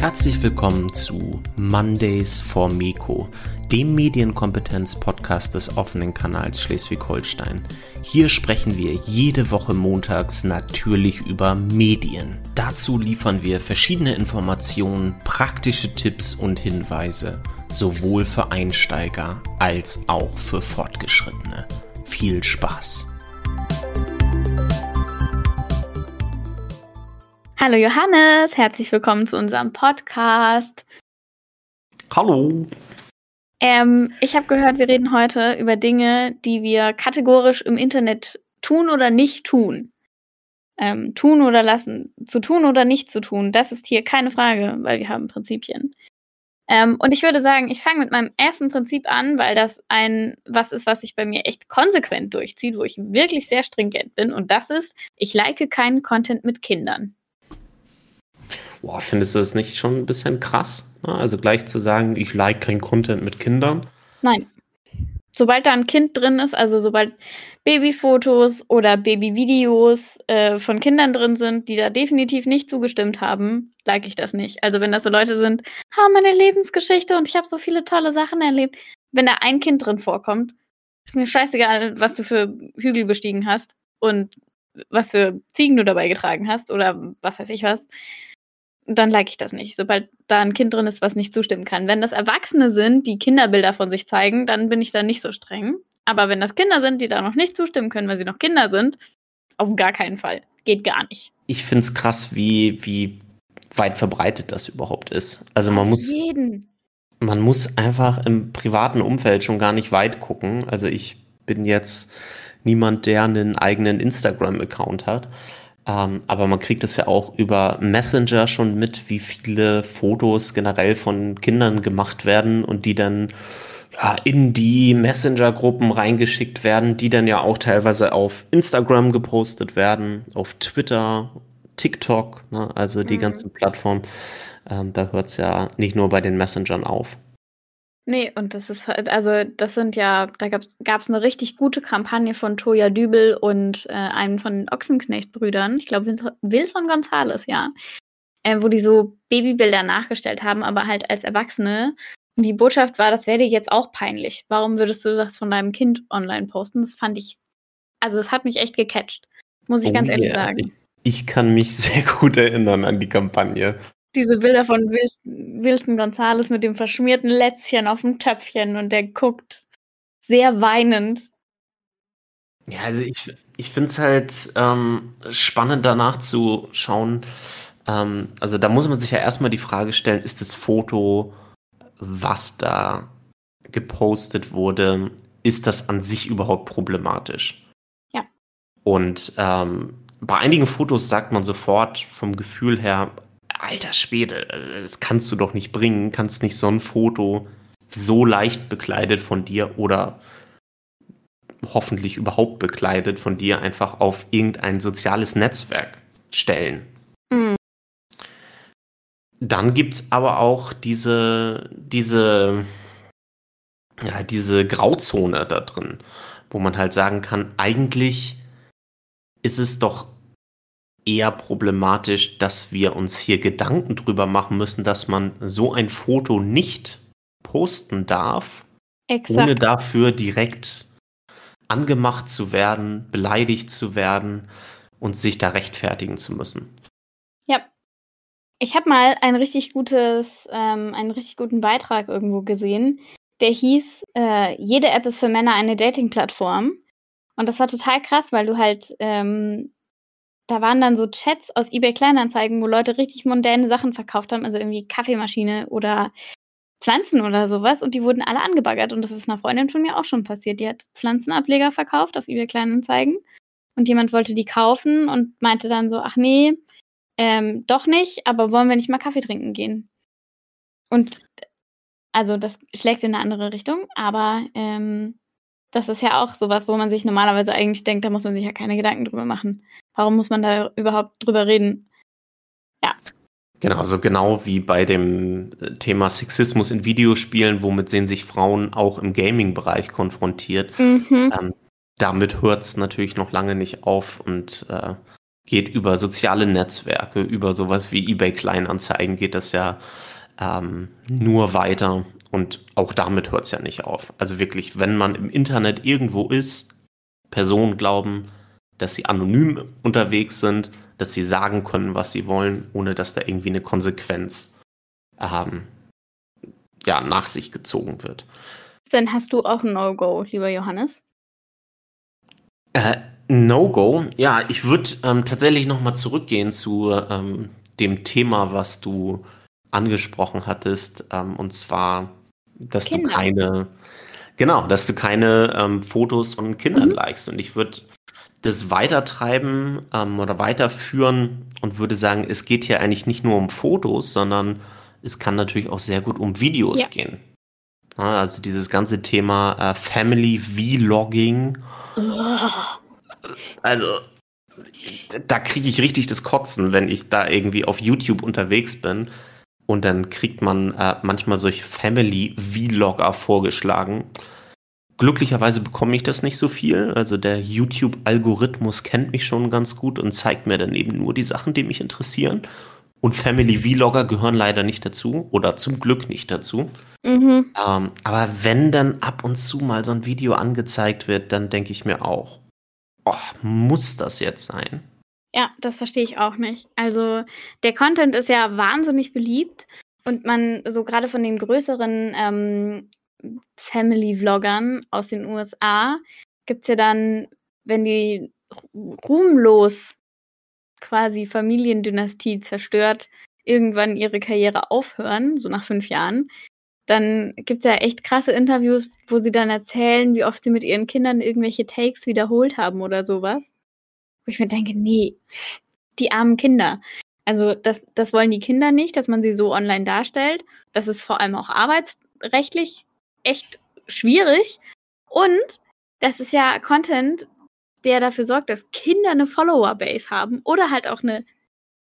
Herzlich willkommen zu Mondays for Miko, dem Medienkompetenz-Podcast des offenen Kanals Schleswig-Holstein. Hier sprechen wir jede Woche montags natürlich über Medien. Dazu liefern wir verschiedene Informationen, praktische Tipps und Hinweise, sowohl für Einsteiger als auch für Fortgeschrittene. Viel Spaß! Hallo Johannes, herzlich willkommen zu unserem Podcast. Hallo. Ähm, ich habe gehört, wir reden heute über Dinge, die wir kategorisch im Internet tun oder nicht tun. Ähm, tun oder lassen, zu tun oder nicht zu tun, das ist hier keine Frage, weil wir haben Prinzipien. Ähm, und ich würde sagen, ich fange mit meinem ersten Prinzip an, weil das ein was ist, was sich bei mir echt konsequent durchzieht, wo ich wirklich sehr stringent bin. Und das ist, ich like keinen Content mit Kindern. Boah, findest du das nicht schon ein bisschen krass? Ne? Also gleich zu sagen, ich like kein Content mit Kindern? Nein. Sobald da ein Kind drin ist, also sobald Babyfotos oder Babyvideos äh, von Kindern drin sind, die da definitiv nicht zugestimmt haben, like ich das nicht. Also wenn das so Leute sind, ha, meine Lebensgeschichte und ich habe so viele tolle Sachen erlebt. Wenn da ein Kind drin vorkommt, ist mir scheißegal, was du für Hügel bestiegen hast und was für Ziegen du dabei getragen hast oder was weiß ich was dann like ich das nicht, sobald da ein Kind drin ist, was nicht zustimmen kann. Wenn das Erwachsene sind, die Kinderbilder von sich zeigen, dann bin ich da nicht so streng. Aber wenn das Kinder sind, die da noch nicht zustimmen können, weil sie noch Kinder sind, auf gar keinen Fall. Geht gar nicht. Ich finde es krass, wie, wie weit verbreitet das überhaupt ist. Also man muss. Jeden. Man muss einfach im privaten Umfeld schon gar nicht weit gucken. Also ich bin jetzt niemand, der einen eigenen Instagram-Account hat. Ähm, aber man kriegt es ja auch über Messenger schon mit, wie viele Fotos generell von Kindern gemacht werden und die dann ja, in die Messenger-Gruppen reingeschickt werden, die dann ja auch teilweise auf Instagram gepostet werden, auf Twitter, TikTok, ne, also die mhm. ganzen Plattformen. Ähm, da hört es ja nicht nur bei den Messengern auf. Nee, und das ist halt, also das sind ja, da gab es eine richtig gute Kampagne von Toya Dübel und äh, einem von den Ochsenknecht-Brüdern, ich glaube Wilson Gonzales, ja, äh, wo die so Babybilder nachgestellt haben, aber halt als Erwachsene. Und die Botschaft war, das wäre dir jetzt auch peinlich. Warum würdest du das von deinem Kind online posten? Das fand ich, also es hat mich echt gecatcht, muss ich oh ganz yeah. ehrlich sagen. Ich, ich kann mich sehr gut erinnern an die Kampagne diese Bilder von Wilson Gonzales mit dem verschmierten Lätzchen auf dem Töpfchen und der guckt sehr weinend. Ja, also ich, ich finde es halt ähm, spannend danach zu schauen. Ähm, also da muss man sich ja erstmal die Frage stellen, ist das Foto, was da gepostet wurde, ist das an sich überhaupt problematisch? Ja. Und ähm, bei einigen Fotos sagt man sofort vom Gefühl her, alter Schwede, das kannst du doch nicht bringen, kannst nicht so ein Foto so leicht bekleidet von dir oder hoffentlich überhaupt bekleidet von dir einfach auf irgendein soziales Netzwerk stellen. Mhm. Dann gibt es aber auch diese, diese, ja, diese Grauzone da drin, wo man halt sagen kann, eigentlich ist es doch eher problematisch, dass wir uns hier Gedanken drüber machen müssen, dass man so ein Foto nicht posten darf, Exakt. ohne dafür direkt angemacht zu werden, beleidigt zu werden und sich da rechtfertigen zu müssen. Ja. Ich habe mal ein richtig gutes, ähm, einen richtig guten Beitrag irgendwo gesehen, der hieß, äh, jede App ist für Männer eine Dating-Plattform. Und das war total krass, weil du halt ähm, da waren dann so Chats aus eBay Kleinanzeigen, wo Leute richtig mondäne Sachen verkauft haben, also irgendwie Kaffeemaschine oder Pflanzen oder sowas und die wurden alle angebaggert und das ist einer Freundin von mir auch schon passiert. Die hat Pflanzenableger verkauft auf eBay Kleinanzeigen und jemand wollte die kaufen und meinte dann so, ach nee, ähm, doch nicht, aber wollen wir nicht mal Kaffee trinken gehen? Und also das schlägt in eine andere Richtung, aber ähm, das ist ja auch sowas, wo man sich normalerweise eigentlich denkt, da muss man sich ja keine Gedanken drüber machen. Warum muss man da überhaupt drüber reden? Ja. Genau, also genau wie bei dem äh, Thema Sexismus in Videospielen, womit sehen sich Frauen auch im Gaming-Bereich konfrontiert. Mhm. Ähm, damit hört es natürlich noch lange nicht auf und äh, geht über soziale Netzwerke, über sowas wie eBay Kleinanzeigen geht das ja ähm, nur weiter und auch damit hört es ja nicht auf. Also wirklich, wenn man im Internet irgendwo ist, Personen glauben, dass sie anonym unterwegs sind, dass sie sagen können, was sie wollen, ohne dass da irgendwie eine Konsequenz ähm, ja, nach sich gezogen wird. Dann hast du auch ein No-Go, lieber Johannes? Äh, No-Go, ja, ich würde ähm, tatsächlich nochmal zurückgehen zu ähm, dem Thema, was du angesprochen hattest, ähm, und zwar, dass Kinder. du keine, genau, dass du keine ähm, Fotos von Kindern mhm. likest. Und ich würde das weitertreiben ähm, oder weiterführen und würde sagen, es geht hier eigentlich nicht nur um Fotos, sondern es kann natürlich auch sehr gut um Videos ja. gehen. Ja, also dieses ganze Thema äh, Family Vlogging. Oh. Also da kriege ich richtig das Kotzen, wenn ich da irgendwie auf YouTube unterwegs bin und dann kriegt man äh, manchmal solche Family Vlogger vorgeschlagen Glücklicherweise bekomme ich das nicht so viel. Also der YouTube-Algorithmus kennt mich schon ganz gut und zeigt mir dann eben nur die Sachen, die mich interessieren. Und Family Vlogger gehören leider nicht dazu oder zum Glück nicht dazu. Mhm. Ähm, aber wenn dann ab und zu mal so ein Video angezeigt wird, dann denke ich mir auch, oh, muss das jetzt sein? Ja, das verstehe ich auch nicht. Also der Content ist ja wahnsinnig beliebt und man so gerade von den größeren ähm, Family-Vloggern aus den USA gibt es ja dann, wenn die ruhmlos quasi Familiendynastie zerstört, irgendwann ihre Karriere aufhören, so nach fünf Jahren, dann gibt es ja echt krasse Interviews, wo sie dann erzählen, wie oft sie mit ihren Kindern irgendwelche Takes wiederholt haben oder sowas. Wo ich mir denke, nee, die armen Kinder. Also das, das wollen die Kinder nicht, dass man sie so online darstellt. Das ist vor allem auch arbeitsrechtlich echt schwierig. Und das ist ja Content, der dafür sorgt, dass Kinder eine Follower-Base haben oder halt auch eine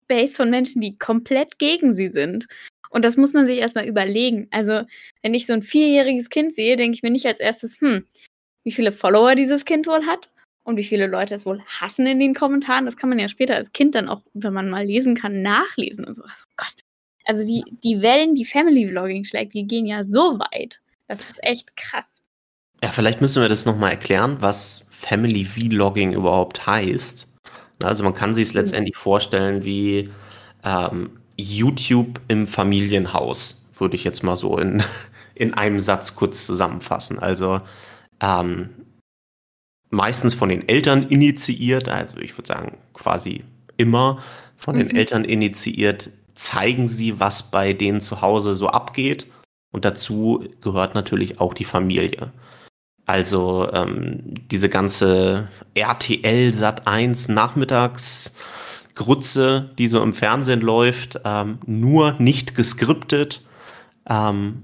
Base von Menschen, die komplett gegen sie sind. Und das muss man sich erstmal überlegen. Also, wenn ich so ein vierjähriges Kind sehe, denke ich mir nicht als erstes, hm, wie viele Follower dieses Kind wohl hat und wie viele Leute es wohl hassen in den Kommentaren. Das kann man ja später als Kind dann auch, wenn man mal lesen kann, nachlesen und sowas. Oh Gott. Also die, die Wellen, die Family Vlogging schlägt, die gehen ja so weit. Das ist echt krass. Ja, vielleicht müssen wir das nochmal erklären, was Family Vlogging überhaupt heißt. Also man kann sich es mhm. letztendlich vorstellen wie ähm, YouTube im Familienhaus, würde ich jetzt mal so in, in einem Satz kurz zusammenfassen. Also ähm, meistens von den Eltern initiiert, also ich würde sagen quasi immer von mhm. den Eltern initiiert, zeigen sie, was bei denen zu Hause so abgeht und dazu gehört natürlich auch die Familie. Also ähm, diese ganze RTL Sat 1 Nachmittagsgrütze, die so im Fernsehen läuft, ähm, nur nicht geskriptet, ähm,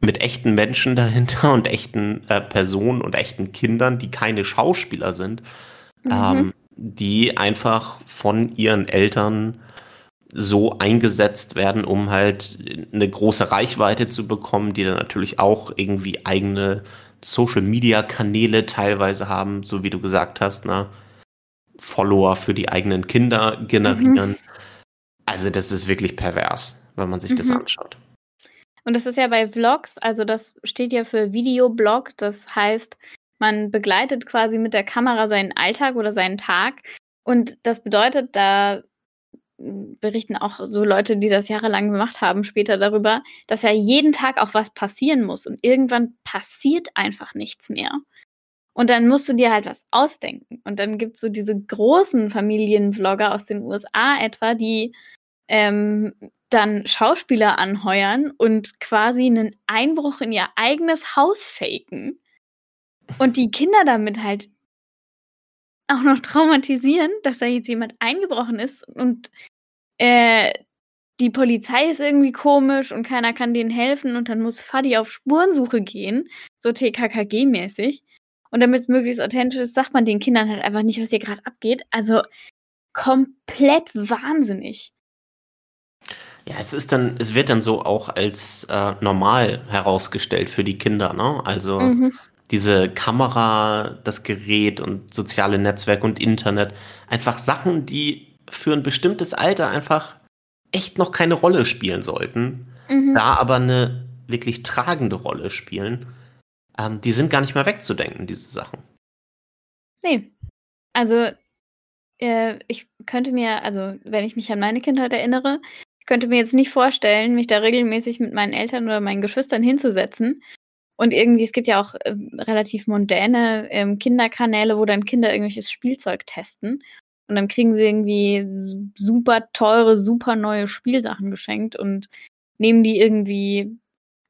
mit echten Menschen dahinter und echten äh, Personen und echten Kindern, die keine Schauspieler sind, mhm. Ähm, die einfach von ihren Eltern so eingesetzt werden, um halt eine große Reichweite zu bekommen, die dann natürlich auch irgendwie eigene Social-Media-Kanäle teilweise haben, so wie du gesagt hast, ne? Follower für die eigenen Kinder generieren. Mhm. Also das ist wirklich pervers, wenn man sich mhm. das anschaut. Und das ist ja bei Vlogs, also das steht ja für Videoblog, das heißt, man begleitet quasi mit der Kamera seinen Alltag oder seinen Tag. Und das bedeutet, da berichten auch so Leute, die das jahrelang gemacht haben, später darüber, dass ja jeden Tag auch was passieren muss und irgendwann passiert einfach nichts mehr. Und dann musst du dir halt was ausdenken. Und dann gibt es so diese großen Familienvlogger aus den USA etwa, die ähm, dann Schauspieler anheuern und quasi einen Einbruch in ihr eigenes Haus faken. Und die Kinder damit halt auch noch traumatisieren, dass da jetzt jemand eingebrochen ist und äh, die Polizei ist irgendwie komisch und keiner kann denen helfen und dann muss Fadi auf Spurensuche gehen, so TKKG-mäßig. Und damit es möglichst authentisch ist, sagt man den Kindern halt einfach nicht, was hier gerade abgeht. Also komplett wahnsinnig. Ja, es ist dann, es wird dann so auch als äh, normal herausgestellt für die Kinder, ne? Also mhm. Diese Kamera, das Gerät und soziale Netzwerke und Internet. Einfach Sachen, die für ein bestimmtes Alter einfach echt noch keine Rolle spielen sollten. Mhm. Da aber eine wirklich tragende Rolle spielen. Ähm, die sind gar nicht mehr wegzudenken, diese Sachen. Nee. Also, äh, ich könnte mir, also, wenn ich mich an meine Kindheit erinnere, ich könnte mir jetzt nicht vorstellen, mich da regelmäßig mit meinen Eltern oder meinen Geschwistern hinzusetzen und irgendwie, es gibt ja auch äh, relativ mondäne ähm, Kinderkanäle, wo dann Kinder irgendwelches Spielzeug testen. Und dann kriegen sie irgendwie super teure, super neue Spielsachen geschenkt und nehmen die irgendwie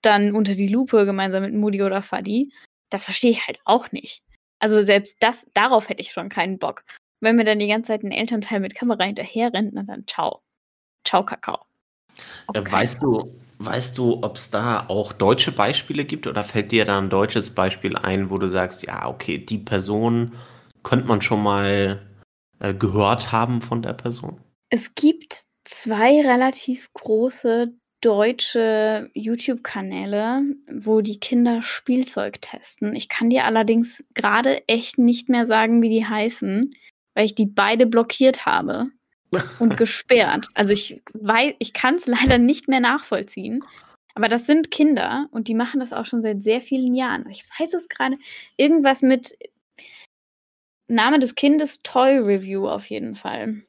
dann unter die Lupe gemeinsam mit Moody oder Fadi. Das verstehe ich halt auch nicht. Also selbst das, darauf hätte ich schon keinen Bock. Wenn mir dann die ganze Zeit ein Elternteil mit Kamera hinterher rennt, na dann ciao. Ciao, Kakao. Ja, weißt du, Weißt du, ob es da auch deutsche Beispiele gibt oder fällt dir da ein deutsches Beispiel ein, wo du sagst, ja, okay, die Person könnte man schon mal äh, gehört haben von der Person? Es gibt zwei relativ große deutsche YouTube-Kanäle, wo die Kinder Spielzeug testen. Ich kann dir allerdings gerade echt nicht mehr sagen, wie die heißen, weil ich die beide blockiert habe und gesperrt. Also ich weiß, ich kann es leider nicht mehr nachvollziehen. Aber das sind Kinder und die machen das auch schon seit sehr vielen Jahren. Ich weiß es gerade. Irgendwas mit Name des Kindes Toy Review auf jeden Fall.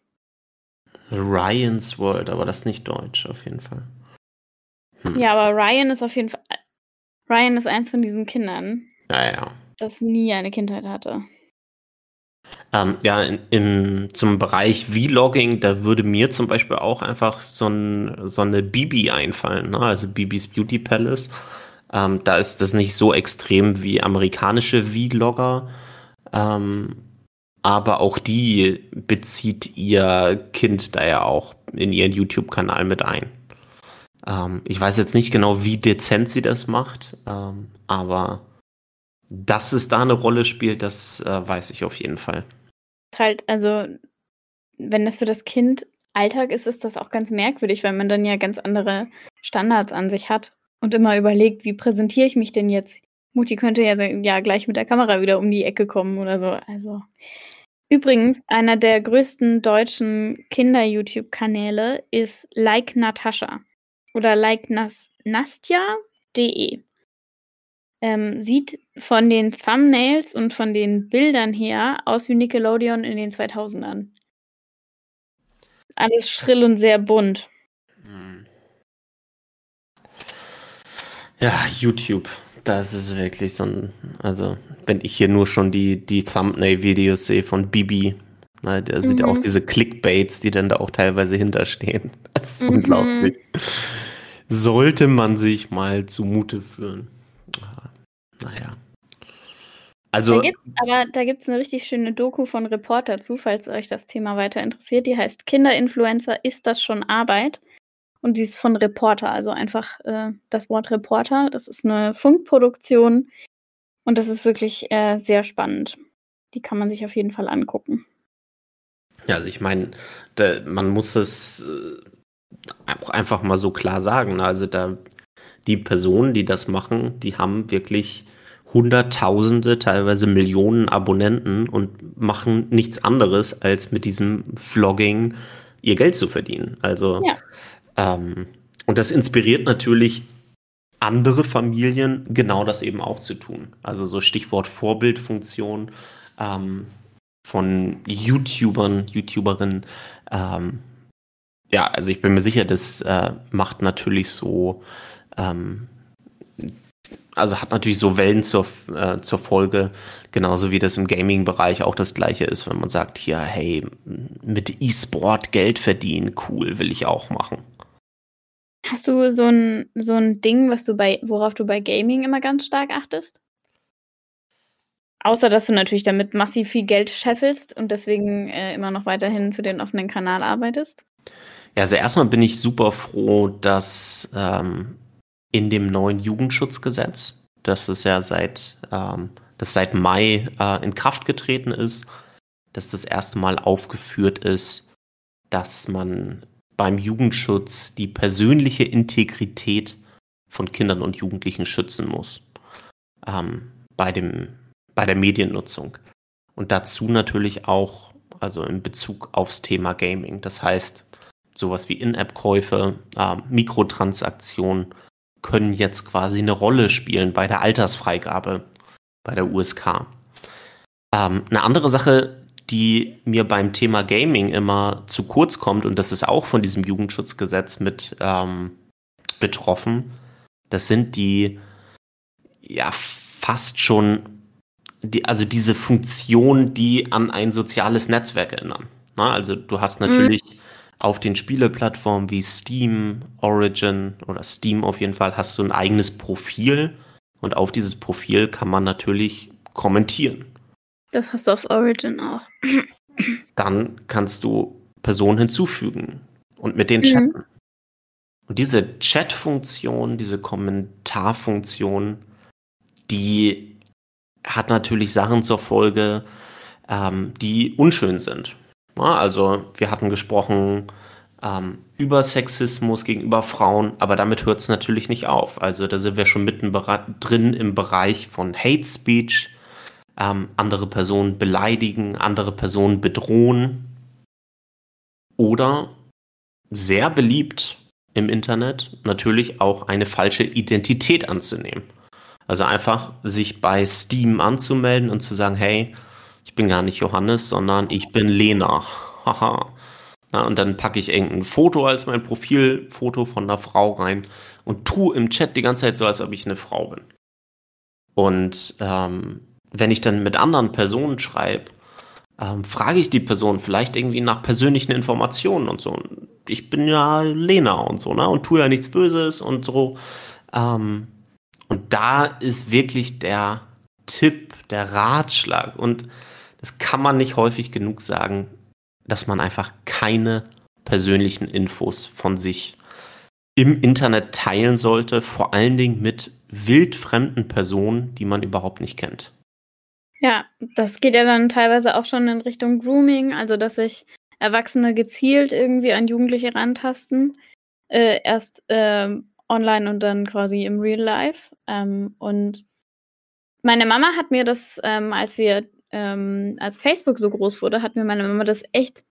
Ryan's World, aber das ist nicht deutsch auf jeden Fall. Hm. Ja, aber Ryan ist auf jeden Fall. Ryan ist eins von diesen Kindern. Ja, ja. Das nie eine Kindheit hatte. Ähm, ja, in, in, zum Bereich Vlogging, da würde mir zum Beispiel auch einfach so, ein, so eine Bibi einfallen, ne? also Bibis Beauty Palace. Ähm, da ist das nicht so extrem wie amerikanische Vlogger, ähm, aber auch die bezieht ihr Kind da ja auch in ihren YouTube-Kanal mit ein. Ähm, ich weiß jetzt nicht genau, wie dezent sie das macht, ähm, aber dass es da eine Rolle spielt, das äh, weiß ich auf jeden Fall halt, also, wenn das für das Kind Alltag ist, ist das auch ganz merkwürdig, weil man dann ja ganz andere Standards an sich hat und immer überlegt, wie präsentiere ich mich denn jetzt? Mutti könnte ja, ja gleich mit der Kamera wieder um die Ecke kommen oder so. Also. Übrigens, einer der größten deutschen Kinder-YouTube-Kanäle ist Like Natascha oder Like Nas Nastja.de ähm, sieht von den Thumbnails und von den Bildern her aus wie Nickelodeon in den 2000ern. Alles schrill und sehr bunt. Ja, YouTube. Das ist wirklich so ein, also wenn ich hier nur schon die, die Thumbnail-Videos sehe von Bibi, ne, da sind ja auch mhm. diese Clickbaits, die dann da auch teilweise hinterstehen. Das ist mhm. unglaublich. Sollte man sich mal zumute führen. Naja. Also, da gibt's, aber da gibt es eine richtig schöne Doku von Reporter zu, falls euch das Thema weiter interessiert. Die heißt Kinderinfluencer, ist das schon Arbeit? Und die ist von Reporter, also einfach äh, das Wort Reporter. Das ist eine Funkproduktion und das ist wirklich äh, sehr spannend. Die kann man sich auf jeden Fall angucken. Ja, also ich meine, man muss es äh, auch einfach mal so klar sagen. Ne? Also da die Personen, die das machen, die haben wirklich Hunderttausende, teilweise Millionen Abonnenten und machen nichts anderes, als mit diesem Vlogging ihr Geld zu verdienen. Also, ja. ähm, und das inspiriert natürlich andere Familien, genau das eben auch zu tun. Also so Stichwort Vorbildfunktion ähm, von YouTubern, YouTuberinnen. Ähm, ja, also ich bin mir sicher, das äh, macht natürlich so ähm, also hat natürlich so Wellen zur, äh, zur Folge, genauso wie das im Gaming-Bereich auch das gleiche ist, wenn man sagt, hier, hey, mit E-Sport Geld verdienen, cool, will ich auch machen. Hast du so ein, so ein Ding, was du bei, worauf du bei Gaming immer ganz stark achtest? Außer dass du natürlich damit massiv viel Geld scheffelst und deswegen äh, immer noch weiterhin für den offenen Kanal arbeitest? Ja, also erstmal bin ich super froh, dass ähm, in dem neuen Jugendschutzgesetz, das ist ja seit, ähm, das seit Mai äh, in Kraft getreten ist, dass das erste Mal aufgeführt ist, dass man beim Jugendschutz die persönliche Integrität von Kindern und Jugendlichen schützen muss. Ähm, bei, dem, bei der Mediennutzung. Und dazu natürlich auch, also in Bezug aufs Thema Gaming. Das heißt, sowas wie In-App-Käufe, äh, Mikrotransaktionen können jetzt quasi eine Rolle spielen bei der Altersfreigabe bei der USK. Ähm, eine andere Sache, die mir beim Thema Gaming immer zu kurz kommt, und das ist auch von diesem Jugendschutzgesetz mit ähm, betroffen, das sind die ja fast schon die, also diese Funktion, die an ein soziales Netzwerk erinnern. Na, also du hast natürlich mhm. Auf den Spieleplattformen wie Steam, Origin oder Steam auf jeden Fall hast du ein eigenes Profil und auf dieses Profil kann man natürlich kommentieren. Das hast du auf Origin auch. Dann kannst du Personen hinzufügen und mit denen chatten. Mhm. Und diese Chat-Funktion, diese Kommentarfunktion, die hat natürlich Sachen zur Folge, ähm, die unschön sind. Ja, also wir hatten gesprochen ähm, über Sexismus gegenüber Frauen, aber damit hört es natürlich nicht auf. Also da sind wir schon mitten drin im Bereich von Hate Speech, ähm, andere Personen beleidigen, andere Personen bedrohen oder sehr beliebt im Internet natürlich auch eine falsche Identität anzunehmen. Also einfach sich bei Steam anzumelden und zu sagen, hey, ich bin gar nicht Johannes, sondern ich bin Lena. Haha. Na, und dann packe ich irgendein Foto als mein Profilfoto von einer Frau rein und tu im Chat die ganze Zeit so, als ob ich eine Frau bin. Und ähm, wenn ich dann mit anderen Personen schreibe, ähm, frage ich die Person vielleicht irgendwie nach persönlichen Informationen und so. Ich bin ja Lena und so, ne? Und tue ja nichts Böses und so. Ähm, und da ist wirklich der Tipp, der Ratschlag. Und das kann man nicht häufig genug sagen, dass man einfach keine persönlichen Infos von sich im Internet teilen sollte, vor allen Dingen mit wildfremden Personen, die man überhaupt nicht kennt. Ja, das geht ja dann teilweise auch schon in Richtung Grooming, also dass sich Erwachsene gezielt irgendwie an Jugendliche rantasten. Äh, erst äh, online und dann quasi im Real Life. Ähm, und meine Mama hat mir das, ähm, als wir, ähm, als Facebook so groß wurde, hat mir meine Mama das echt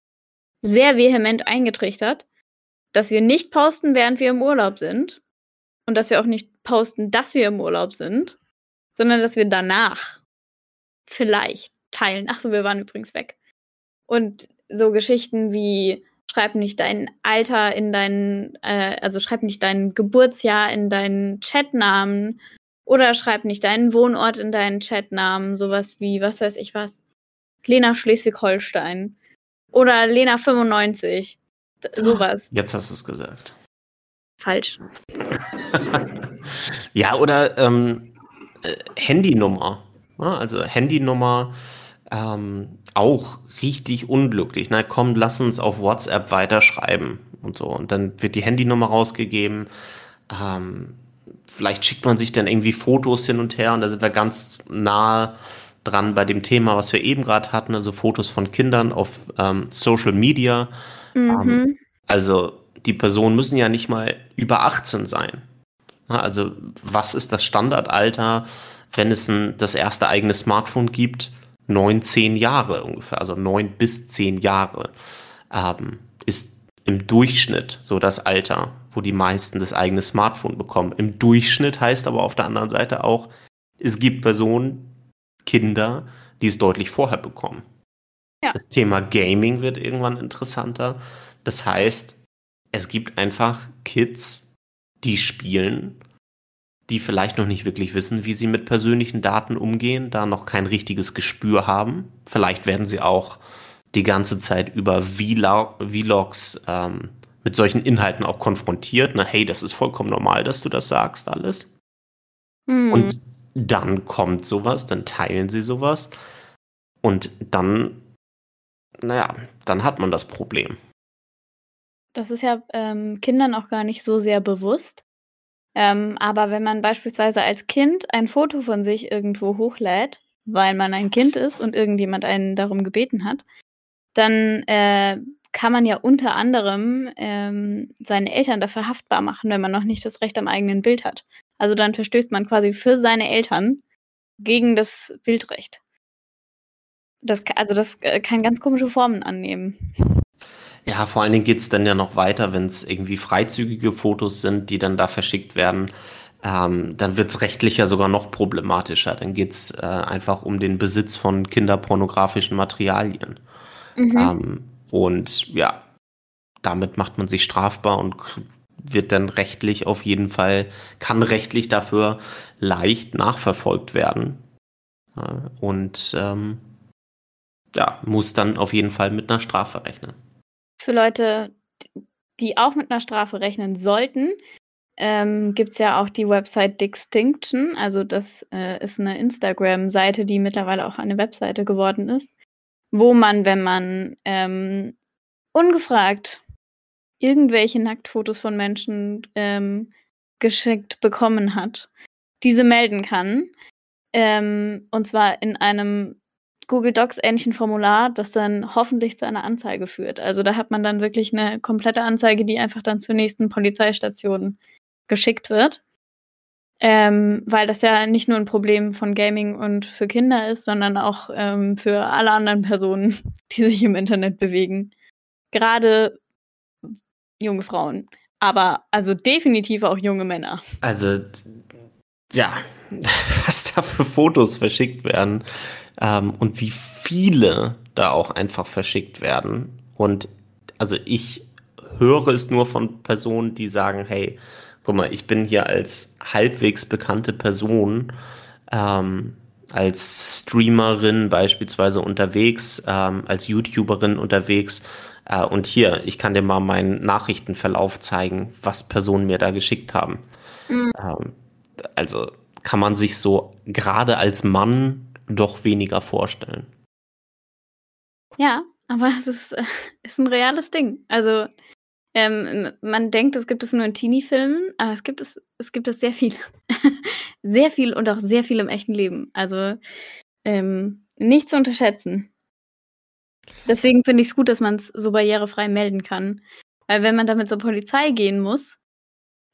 sehr vehement eingetrichtert, dass wir nicht posten, während wir im Urlaub sind. Und dass wir auch nicht posten, dass wir im Urlaub sind, sondern dass wir danach vielleicht teilen. Ach so, wir waren übrigens weg. Und so Geschichten wie schreib nicht dein Alter in deinen, äh, also schreib nicht dein Geburtsjahr in deinen Chatnamen oder schreib nicht deinen Wohnort in deinen Chatnamen, sowas wie, was weiß ich was, Lena Schleswig-Holstein oder Lena 95, sowas. Jetzt hast du es gesagt. Falsch. ja, oder ähm, äh, Handynummer. Also Handynummer ähm, auch richtig unglücklich. Na komm, lass uns auf WhatsApp weiterschreiben und so. Und dann wird die Handynummer rausgegeben. Ähm, vielleicht schickt man sich dann irgendwie Fotos hin und her und da sind wir ganz nah dran bei dem Thema, was wir eben gerade hatten, also Fotos von Kindern auf ähm, Social Media. Mhm. Ähm, also die Personen müssen ja nicht mal über 18 sein. Also was ist das Standardalter, wenn es ein, das erste eigene Smartphone gibt? neun, zehn Jahre ungefähr, also neun bis zehn Jahre ähm, ist im Durchschnitt so das Alter, wo die meisten das eigene Smartphone bekommen. Im Durchschnitt heißt aber auf der anderen Seite auch, es gibt Personen, Kinder, die es deutlich vorher bekommen. Ja. Das Thema Gaming wird irgendwann interessanter. Das heißt, es gibt einfach Kids, die spielen die vielleicht noch nicht wirklich wissen, wie sie mit persönlichen Daten umgehen, da noch kein richtiges Gespür haben. Vielleicht werden sie auch die ganze Zeit über Vlogs ähm, mit solchen Inhalten auch konfrontiert. Na, hey, das ist vollkommen normal, dass du das sagst, alles. Mhm. Und dann kommt sowas, dann teilen sie sowas. Und dann, naja, dann hat man das Problem. Das ist ja ähm, Kindern auch gar nicht so sehr bewusst. Ähm, aber wenn man beispielsweise als Kind ein Foto von sich irgendwo hochlädt, weil man ein Kind ist und irgendjemand einen darum gebeten hat, dann äh, kann man ja unter anderem ähm, seine Eltern dafür haftbar machen, wenn man noch nicht das Recht am eigenen Bild hat. Also dann verstößt man quasi für seine Eltern gegen das Bildrecht. Das, also das äh, kann ganz komische Formen annehmen. Ja, vor allen Dingen geht es dann ja noch weiter, wenn es irgendwie freizügige Fotos sind, die dann da verschickt werden. Ähm, dann wird es rechtlich ja sogar noch problematischer. Dann geht es äh, einfach um den Besitz von kinderpornografischen Materialien. Mhm. Ähm, und ja, damit macht man sich strafbar und wird dann rechtlich auf jeden Fall, kann rechtlich dafür leicht nachverfolgt werden. Und ähm, ja, muss dann auf jeden Fall mit einer Strafe rechnen. Für Leute, die auch mit einer Strafe rechnen sollten, ähm, gibt es ja auch die Website Distinction. Also das äh, ist eine Instagram-Seite, die mittlerweile auch eine Webseite geworden ist, wo man, wenn man ähm, ungefragt irgendwelche Nacktfotos von Menschen ähm, geschickt bekommen hat, diese melden kann. Ähm, und zwar in einem Google Docs ähnlichen Formular, das dann hoffentlich zu einer Anzeige führt. Also da hat man dann wirklich eine komplette Anzeige, die einfach dann zur nächsten Polizeistation geschickt wird. Ähm, weil das ja nicht nur ein Problem von Gaming und für Kinder ist, sondern auch ähm, für alle anderen Personen, die sich im Internet bewegen. Gerade junge Frauen. Aber also definitiv auch junge Männer. Also, ja, was da für Fotos verschickt werden ähm, und wie viele da auch einfach verschickt werden. Und also ich höre es nur von Personen, die sagen, hey, guck mal, ich bin hier als halbwegs bekannte Person, ähm, als Streamerin beispielsweise unterwegs, ähm, als YouTuberin unterwegs äh, und hier, ich kann dir mal meinen Nachrichtenverlauf zeigen, was Personen mir da geschickt haben. Mhm. Ähm, also kann man sich so gerade als Mann doch weniger vorstellen. Ja, aber es ist, äh, ist ein reales Ding. Also ähm, man denkt, es gibt es nur in Teenie-Filmen, aber es gibt es, es gibt es sehr viel. sehr viel und auch sehr viel im echten Leben. Also ähm, nicht zu unterschätzen. Deswegen finde ich es gut, dass man es so barrierefrei melden kann. Weil wenn man damit zur Polizei gehen muss,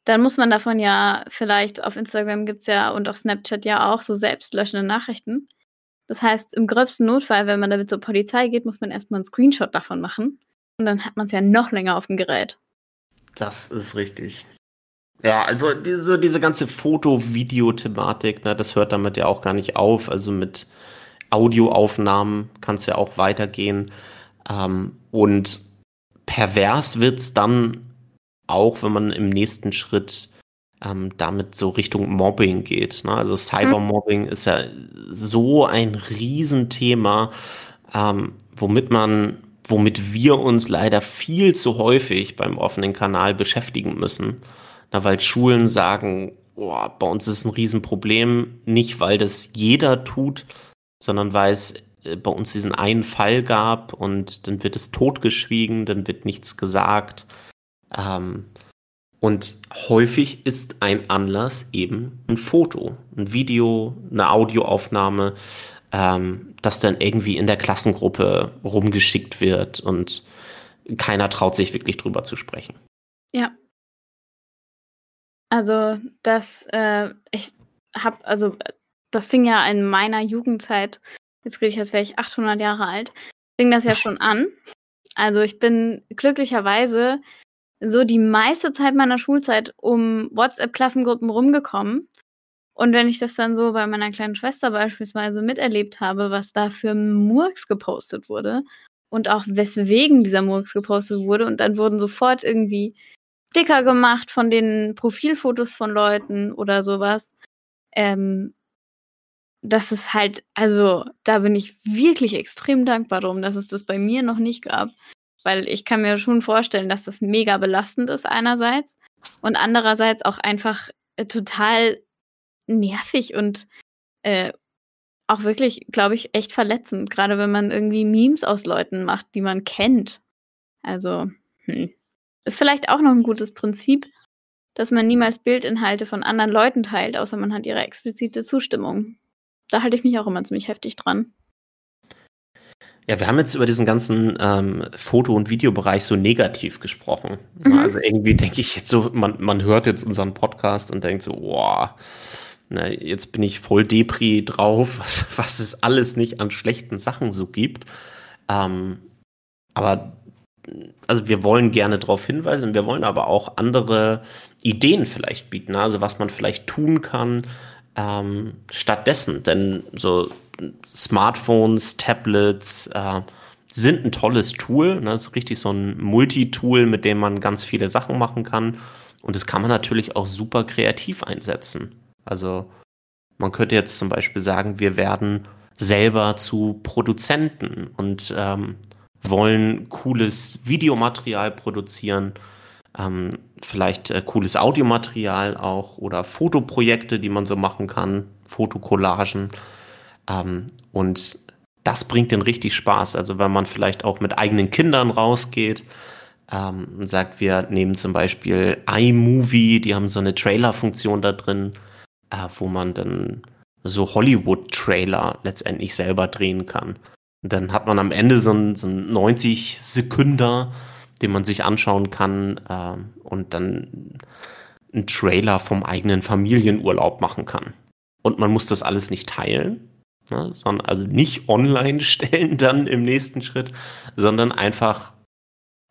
dann muss man davon ja vielleicht auf Instagram gibt es ja und auf Snapchat ja auch so selbstlöschende Nachrichten. Das heißt, im gröbsten Notfall, wenn man damit zur Polizei geht, muss man erstmal einen Screenshot davon machen. Und dann hat man es ja noch länger auf dem Gerät. Das ist richtig. Ja, also so diese ganze Foto-Video-Thematik, ne, das hört damit ja auch gar nicht auf. Also mit Audioaufnahmen kann es ja auch weitergehen. Ähm, und pervers wird es dann auch, wenn man im nächsten Schritt ähm, damit so Richtung Mobbing geht. Ne? Also Cybermobbing mhm. ist ja so ein Riesenthema, ähm, womit man, womit wir uns leider viel zu häufig beim offenen Kanal beschäftigen müssen. Na, weil Schulen sagen, boah, bei uns ist ein Riesenproblem, nicht weil das jeder tut, sondern weil es äh, bei uns diesen einen Fall gab und dann wird es totgeschwiegen, dann wird nichts gesagt. Ähm, und häufig ist ein Anlass eben ein Foto, ein Video, eine Audioaufnahme, ähm, das dann irgendwie in der Klassengruppe rumgeschickt wird und keiner traut sich wirklich drüber zu sprechen. Ja. Also das, äh, ich habe, also das fing ja in meiner Jugendzeit, jetzt rede ich, als wäre ich 800 Jahre alt, fing das ja schon an. Also ich bin glücklicherweise so die meiste Zeit meiner Schulzeit um WhatsApp-Klassengruppen rumgekommen. Und wenn ich das dann so bei meiner kleinen Schwester beispielsweise miterlebt habe, was da für Murks gepostet wurde und auch weswegen dieser Murks gepostet wurde und dann wurden sofort irgendwie Sticker gemacht von den Profilfotos von Leuten oder sowas. Ähm, das ist halt, also da bin ich wirklich extrem dankbar drum, dass es das bei mir noch nicht gab. Weil ich kann mir schon vorstellen, dass das mega belastend ist einerseits und andererseits auch einfach äh, total nervig und äh, auch wirklich, glaube ich, echt verletzend. Gerade wenn man irgendwie Memes aus Leuten macht, die man kennt. Also, hm. ist vielleicht auch noch ein gutes Prinzip, dass man niemals Bildinhalte von anderen Leuten teilt, außer man hat ihre explizite Zustimmung da halte ich mich auch immer ziemlich heftig dran. Ja, wir haben jetzt über diesen ganzen ähm, Foto- und Videobereich so negativ gesprochen. Mhm. Also irgendwie denke ich jetzt so, man, man hört jetzt unseren Podcast und denkt so, boah, Na, jetzt bin ich voll Depri drauf, was, was es alles nicht an schlechten Sachen so gibt. Ähm, aber also wir wollen gerne darauf hinweisen, wir wollen aber auch andere Ideen vielleicht bieten, also was man vielleicht tun kann ähm, stattdessen. Denn so Smartphones, Tablets äh, sind ein tolles Tool, ne? das ist richtig so ein Multitool, mit dem man ganz viele Sachen machen kann. Und das kann man natürlich auch super kreativ einsetzen. Also man könnte jetzt zum Beispiel sagen, wir werden selber zu Produzenten und ähm, wollen cooles Videomaterial produzieren, ähm, vielleicht äh, cooles Audiomaterial auch oder Fotoprojekte, die man so machen kann, Fotokollagen. Ähm, und das bringt den richtig Spaß. Also wenn man vielleicht auch mit eigenen Kindern rausgeht ähm, und sagt, wir nehmen zum Beispiel iMovie, die haben so eine Trailer-Funktion da drin, äh, wo man dann so Hollywood-Trailer letztendlich selber drehen kann. Und dann hat man am Ende so einen, so 90 Sekunden, den man sich anschauen kann äh, und dann einen Trailer vom eigenen Familienurlaub machen kann. Und man muss das alles nicht teilen, ne, sondern also nicht online stellen dann im nächsten Schritt, sondern einfach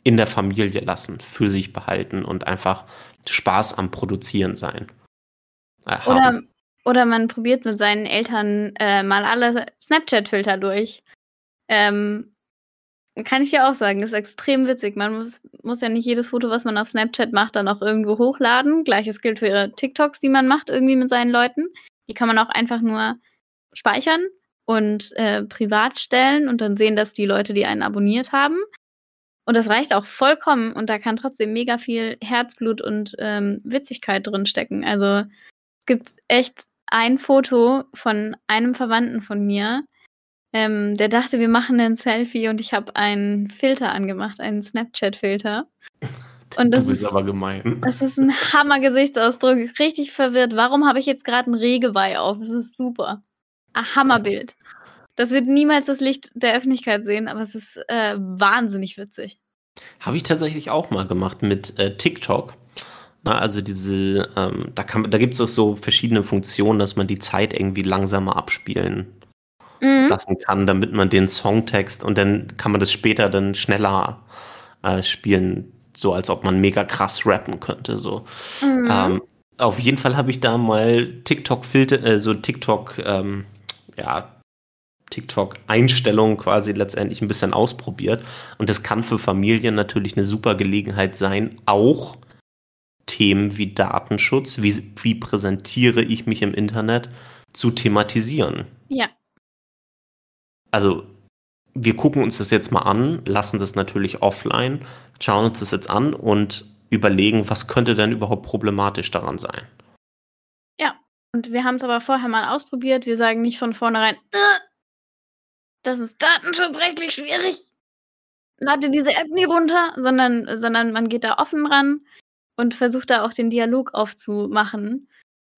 in der Familie lassen, für sich behalten und einfach Spaß am Produzieren sein. Oder, oder man probiert mit seinen Eltern äh, mal alle Snapchat-Filter durch. Ähm, kann ich ja auch sagen, ist extrem witzig. Man muss, muss ja nicht jedes Foto, was man auf Snapchat macht, dann auch irgendwo hochladen. Gleiches gilt für ihre TikToks, die man macht, irgendwie mit seinen Leuten. Die kann man auch einfach nur speichern und äh, privat stellen und dann sehen das die Leute, die einen abonniert haben. Und das reicht auch vollkommen und da kann trotzdem mega viel Herzblut und ähm, Witzigkeit drin stecken. Also gibt echt ein Foto von einem Verwandten von mir, ähm, der dachte, wir machen ein Selfie und ich habe einen Filter angemacht, einen Snapchat-Filter. Und das du bist ist, aber gemein. Das ist ein Hammer-Gesichtsausdruck. Richtig verwirrt. Warum habe ich jetzt gerade ein Rehgeweih auf? Das ist super. Ein Hammerbild. Das wird niemals das Licht der Öffentlichkeit sehen, aber es ist äh, wahnsinnig witzig. Habe ich tatsächlich auch mal gemacht mit äh, TikTok. Na, also diese, ähm, da, da gibt es auch so verschiedene Funktionen, dass man die Zeit irgendwie langsamer abspielen mhm. lassen kann, damit man den Songtext und dann kann man das später dann schneller äh, spielen, so als ob man mega krass rappen könnte. So. Mhm. Ähm, auf jeden Fall habe ich da mal TikTok-Filter, äh, so TikTok, ähm, ja, TikTok-Einstellungen quasi letztendlich ein bisschen ausprobiert. Und das kann für Familien natürlich eine super Gelegenheit sein, auch Themen wie Datenschutz, wie, wie präsentiere ich mich im Internet, zu thematisieren. Ja also wir gucken uns das jetzt mal an, lassen das natürlich offline, schauen uns das jetzt an und überlegen, was könnte denn überhaupt problematisch daran sein. Ja, und wir haben es aber vorher mal ausprobiert. Wir sagen nicht von vornherein, das ist datenschutzrechtlich schwierig. Lade diese App nie runter, sondern, sondern man geht da offen ran und versucht da auch den Dialog aufzumachen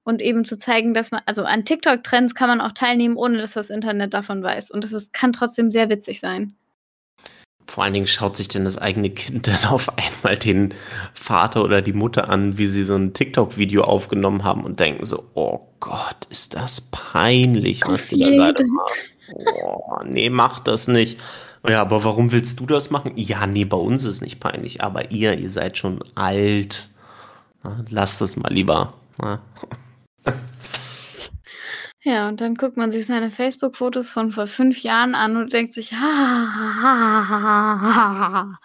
und eben zu zeigen, dass man, also an TikTok-Trends kann man auch teilnehmen, ohne dass das Internet davon weiß. Und das ist, kann trotzdem sehr witzig sein. Vor allen Dingen schaut sich denn das eigene Kind dann auf einmal den Vater oder die Mutter an, wie sie so ein TikTok-Video aufgenommen haben und denken so, oh Gott, ist das peinlich, was du da gerade machst. Oh, nee, mach das nicht. Ja, aber warum willst du das machen? Ja, nee, bei uns ist es nicht peinlich, aber ihr, ihr seid schon alt. Lasst es mal lieber. Ja, und dann guckt man sich seine Facebook-Fotos von vor fünf Jahren an und denkt sich, ha, ha, ha, ha, ha, ha.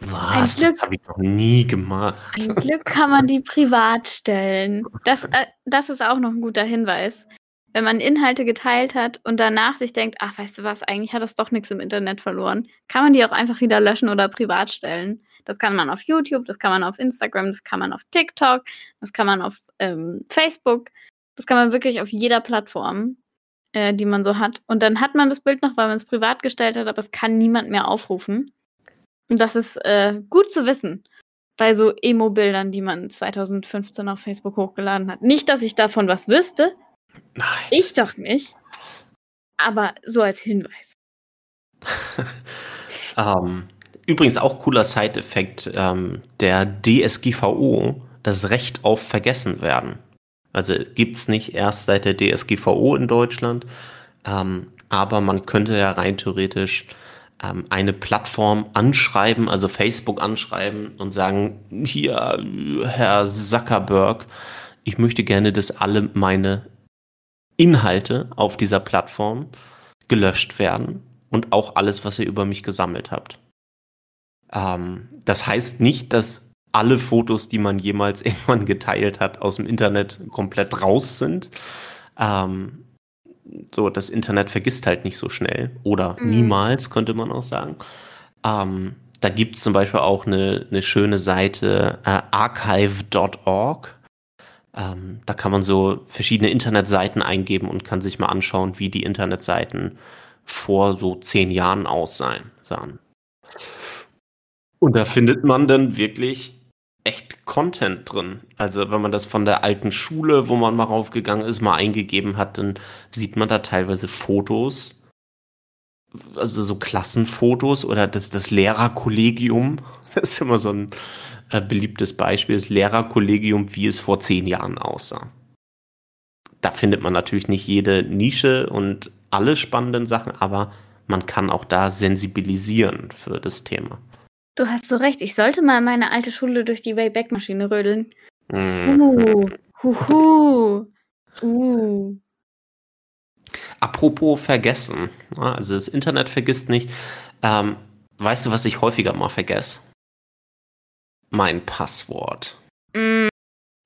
Was? Glück, das habe ich noch nie gemacht. Ein Glück kann man die privat stellen. Das, äh, das ist auch noch ein guter Hinweis. Wenn man Inhalte geteilt hat und danach sich denkt, ach, weißt du was, eigentlich hat das doch nichts im Internet verloren, kann man die auch einfach wieder löschen oder privat stellen. Das kann man auf YouTube, das kann man auf Instagram, das kann man auf TikTok, das kann man auf ähm, Facebook. Das kann man wirklich auf jeder Plattform, äh, die man so hat. Und dann hat man das Bild noch, weil man es privat gestellt hat, aber es kann niemand mehr aufrufen. Und das ist äh, gut zu wissen bei so Emo-Bildern, die man 2015 auf Facebook hochgeladen hat. Nicht, dass ich davon was wüsste. Nein. Ich doch nicht. Aber so als Hinweis. um, Übrigens auch cooler Side-Effekt ähm, der DSGVO, das Recht auf Vergessen werden. Also gibt es nicht erst seit der DSGVO in Deutschland, ähm, aber man könnte ja rein theoretisch ähm, eine Plattform anschreiben, also Facebook anschreiben und sagen, hier, Herr Zuckerberg, ich möchte gerne, dass alle meine Inhalte auf dieser Plattform gelöscht werden und auch alles, was ihr über mich gesammelt habt. Ähm, das heißt nicht, dass alle Fotos, die man jemals irgendwann geteilt hat, aus dem Internet komplett raus sind. Ähm, so, das Internet vergisst halt nicht so schnell. Oder mhm. niemals, könnte man auch sagen. Ähm, da gibt es zum Beispiel auch eine, eine schöne Seite, äh, archive.org. Ähm, da kann man so verschiedene Internetseiten eingeben und kann sich mal anschauen, wie die Internetseiten vor so zehn Jahren aussahen. Und da findet man dann wirklich echt Content drin. Also wenn man das von der alten Schule, wo man mal raufgegangen ist, mal eingegeben hat, dann sieht man da teilweise Fotos, also so Klassenfotos oder das, das Lehrerkollegium. Das ist immer so ein beliebtes Beispiel, das Lehrerkollegium, wie es vor zehn Jahren aussah. Da findet man natürlich nicht jede Nische und alle spannenden Sachen, aber man kann auch da sensibilisieren für das Thema. Du hast so recht, ich sollte mal meine alte Schule durch die Wayback-Maschine rödeln. Mm. Uh, huhu. Uh. Apropos vergessen, also das Internet vergisst nicht. Ähm, weißt du, was ich häufiger mal vergesse? Mein Passwort. Mm.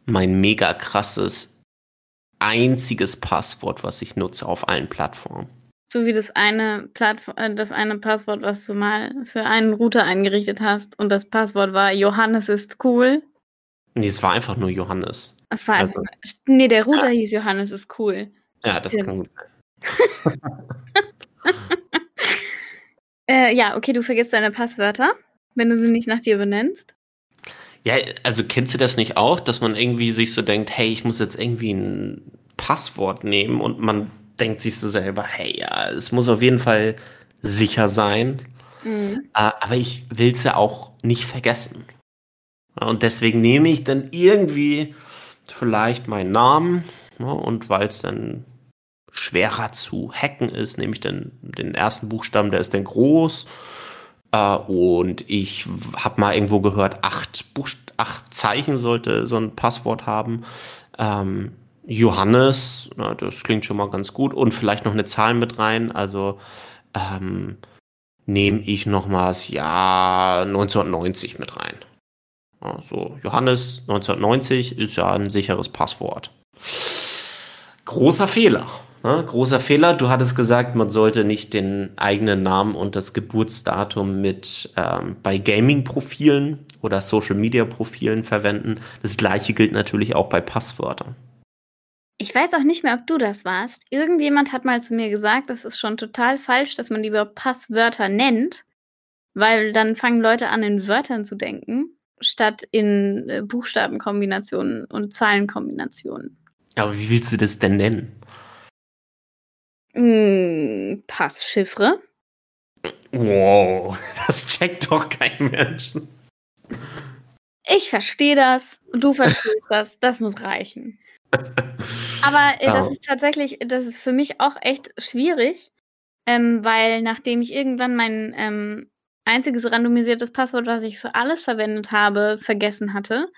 Mein mega krasses, einziges Passwort, was ich nutze auf allen Plattformen. So wie das eine Plattform, äh, das eine Passwort, was du mal für einen Router eingerichtet hast und das Passwort war Johannes ist cool. Nee, es war einfach nur Johannes. Es war also, einfach, nee, der Router ja. hieß Johannes ist cool. Ja, das Stimmt. kann gut sein. äh, ja, okay, du vergisst deine Passwörter, wenn du sie nicht nach dir benennst. Ja, also kennst du das nicht auch, dass man irgendwie sich so denkt, hey, ich muss jetzt irgendwie ein Passwort nehmen und man denkt sich so selber, hey, ja, es muss auf jeden Fall sicher sein. Mhm. Äh, aber ich will es ja auch nicht vergessen. Und deswegen nehme ich dann irgendwie vielleicht meinen Namen ne, und weil es dann schwerer zu hacken ist, nehme ich dann den ersten Buchstaben, der ist dann groß. Äh, und ich habe mal irgendwo gehört, acht, acht Zeichen sollte so ein Passwort haben. Ähm, Johannes, na, das klingt schon mal ganz gut. Und vielleicht noch eine Zahl mit rein. Also ähm, nehme ich noch mal das Jahr 1990 mit rein. Also Johannes 1990 ist ja ein sicheres Passwort. Großer Fehler. Ne? Großer Fehler. Du hattest gesagt, man sollte nicht den eigenen Namen und das Geburtsdatum mit ähm, bei Gaming-Profilen oder Social-Media-Profilen verwenden. Das gleiche gilt natürlich auch bei Passwörtern. Ich weiß auch nicht mehr, ob du das warst. Irgendjemand hat mal zu mir gesagt, das ist schon total falsch, dass man lieber Passwörter nennt, weil dann fangen Leute an, in Wörtern zu denken, statt in äh, Buchstabenkombinationen und Zahlenkombinationen. Aber wie willst du das denn nennen? Mm, Passchiffre. Wow, das checkt doch kein Mensch. Ich verstehe das, du verstehst das, das muss reichen. Aber äh, das ist tatsächlich, das ist für mich auch echt schwierig, ähm, weil nachdem ich irgendwann mein ähm, einziges randomisiertes Passwort, was ich für alles verwendet habe, vergessen hatte,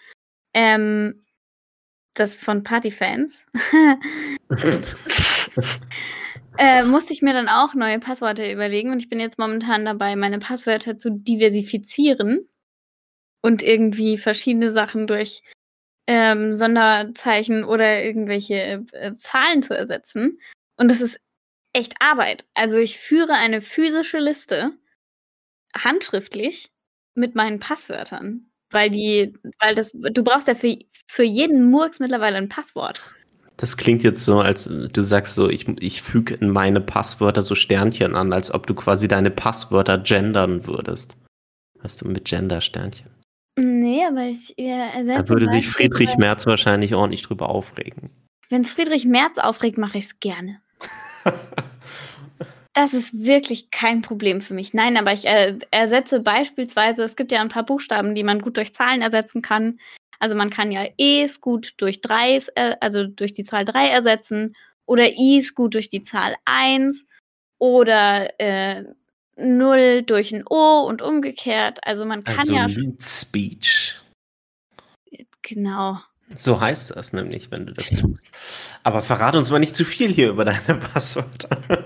ähm, das von Partyfans, äh, musste ich mir dann auch neue Passwörter überlegen und ich bin jetzt momentan dabei, meine Passwörter zu diversifizieren und irgendwie verschiedene Sachen durch ähm, Sonderzeichen oder irgendwelche äh, Zahlen zu ersetzen. Und das ist echt Arbeit. Also ich führe eine physische Liste, handschriftlich, mit meinen Passwörtern. Weil die, weil das, du brauchst ja für, für jeden Murks mittlerweile ein Passwort. Das klingt jetzt so, als du sagst so, ich, ich füge in meine Passwörter so Sternchen an, als ob du quasi deine Passwörter gendern würdest. Hast du mit Gender Sternchen? Nee, aber ich äh, ersetze. Da würde sich Friedrich Merz wahrscheinlich ordentlich drüber aufregen. Wenn es Friedrich Merz aufregt, mache ich es gerne. das ist wirklich kein Problem für mich. Nein, aber ich äh, ersetze beispielsweise, es gibt ja ein paar Buchstaben, die man gut durch Zahlen ersetzen kann. Also man kann ja E's gut durch 3, äh, also durch die Zahl 3 ersetzen oder I's gut durch die Zahl 1 oder äh, 0 durch ein O und umgekehrt. Also man kann also ja. Lead Speech. Genau. So heißt das nämlich, wenn du das tust. Aber verrate uns mal nicht zu viel hier über deine Passwörter.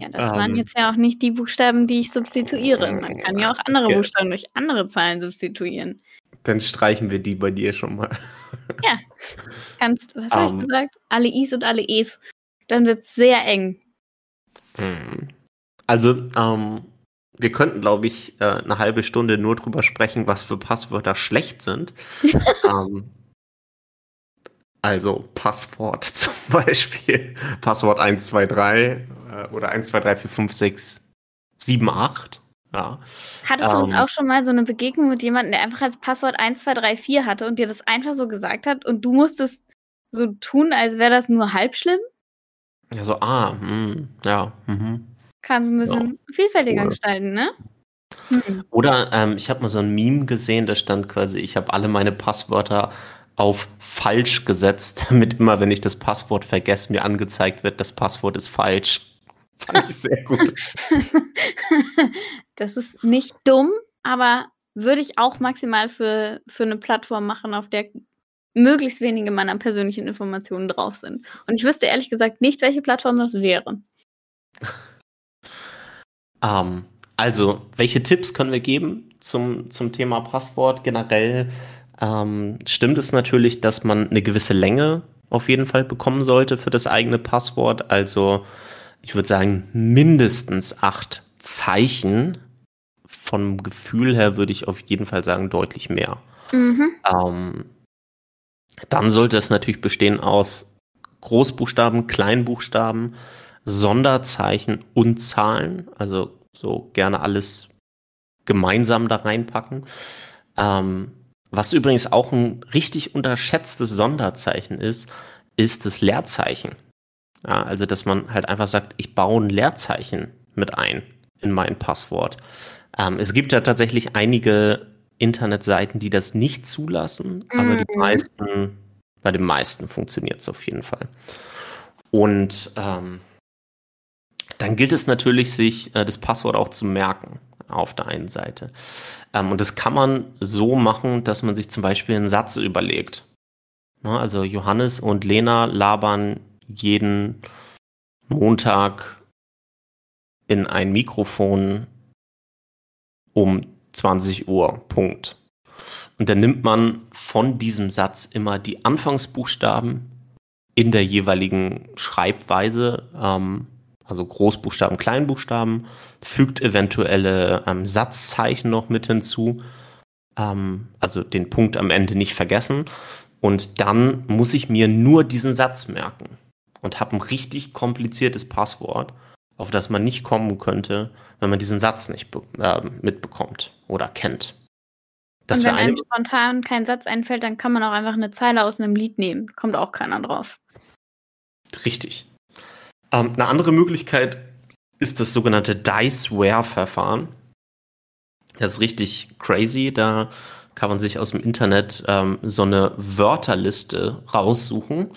Ja, das waren Ähm. jetzt ja auch nicht die Buchstaben, die ich substituiere. Man kann ja auch andere Okay. Buchstaben durch andere Zahlen substituieren. Dann streichen wir die bei dir schon mal. Kannst, was habe Ähm. ich gesagt? Alle I's und alle E's. Dann wird es sehr eng. Mhm. Also, ähm, wir könnten, glaube ich, äh, eine halbe Stunde nur drüber sprechen, was für Passwörter schlecht sind. ähm, also Passwort zum Beispiel. Passwort 123 äh, oder 123456778. Ja. Hattest du Ähm. uns auch schon mal so eine Begegnung mit jemandem, der einfach als Passwort 1234 hatte und dir das einfach so gesagt hat und du musstest so tun, als wäre das nur halb schlimm? Ja, so, ah, hm, ja. Mhm. Kannst ein bisschen vielfältiger Cool. gestalten, ne? Hm. Oder ähm, ich habe mal so ein Meme gesehen, da stand quasi, ich habe alle meine Passwörter auf falsch gesetzt, damit immer, wenn ich das Passwort vergesse, mir angezeigt wird, das Passwort ist falsch. Fand ich sehr gut. das ist nicht dumm, aber würde ich auch maximal für, für eine Plattform machen, auf der möglichst wenige meiner persönlichen Informationen drauf sind. Und ich wüsste ehrlich gesagt nicht, welche Plattform das wäre. ähm, also, welche Tipps können wir geben zum, zum Thema Passwort generell? Ähm, stimmt es natürlich, dass man eine gewisse Länge auf jeden Fall bekommen sollte für das eigene Passwort. Also, ich würde sagen, mindestens acht Zeichen. Vom Gefühl her würde ich auf jeden Fall sagen, deutlich mehr. Mhm. Ähm, dann sollte es natürlich bestehen aus Großbuchstaben, Kleinbuchstaben, Sonderzeichen und Zahlen. Also so gerne alles gemeinsam da reinpacken. Ähm, was übrigens auch ein richtig unterschätztes Sonderzeichen ist, ist das Leerzeichen. Ja, also dass man halt einfach sagt, ich baue ein Leerzeichen mit ein in mein Passwort. Ähm, es gibt ja tatsächlich einige Internetseiten, die das nicht zulassen, aber die Mhm. meisten, bei den meisten funktioniert es auf jeden Fall. Und ähm, dann gilt es natürlich, sich äh, das Passwort auch zu merken auf der einen Seite. Ähm, und das kann man so machen, dass man sich zum Beispiel einen Satz überlegt. Ne, also Johannes und Lena labern jeden Montag in ein Mikrofon um 20 Uhr. Punkt. Und dann nimmt man von diesem Satz immer die Anfangsbuchstaben in der jeweiligen Schreibweise, ähm, also Großbuchstaben, Kleinbuchstaben, fügt eventuelle ähm, Satzzeichen noch mit hinzu, ähm, also den Punkt am Ende nicht vergessen. Und dann muss ich mir nur diesen Satz merken und habe ein richtig kompliziertes Passwort, auf das man nicht kommen könnte, wenn man diesen Satz nicht äh, mitbekommt oder kennt. Das Und wenn einem spontan kein Satz einfällt, dann kann man auch einfach eine Zeile aus einem Lied nehmen. Kommt auch keiner drauf. Richtig. Ähm, eine andere Möglichkeit ist das sogenannte Diceware-Verfahren. Das ist richtig crazy. Da kann man sich aus dem Internet ähm, so eine Wörterliste raussuchen.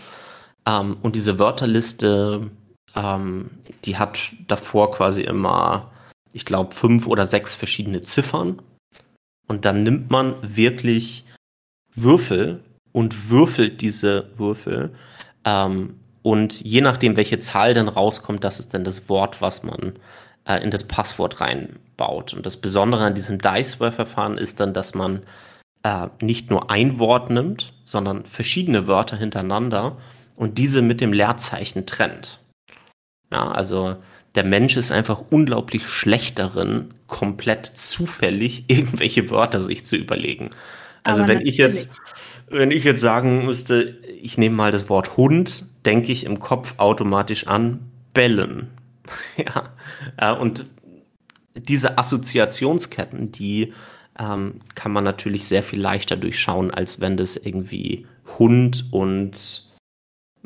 Ähm, und diese Wörterliste, ähm, die hat davor quasi immer, ich glaube, fünf oder sechs verschiedene Ziffern. Und dann nimmt man wirklich Würfel und würfelt diese Würfel. Ähm, und je nachdem, welche Zahl dann rauskommt, das ist dann das Wort, was man äh, in das Passwort reinbaut. Und das Besondere an diesem Diceware-Verfahren ist dann, dass man äh, nicht nur ein Wort nimmt, sondern verschiedene Wörter hintereinander und diese mit dem Leerzeichen trennt. Ja, also der Mensch ist einfach unglaublich schlecht darin, komplett zufällig irgendwelche Wörter sich zu überlegen. Also Aber wenn ich jetzt, wenn ich jetzt sagen müsste, ich nehme mal das Wort Hund, denke ich im Kopf automatisch an bellen. ja, äh, und diese Assoziationsketten, die ähm, kann man natürlich sehr viel leichter durchschauen, als wenn das irgendwie Hund und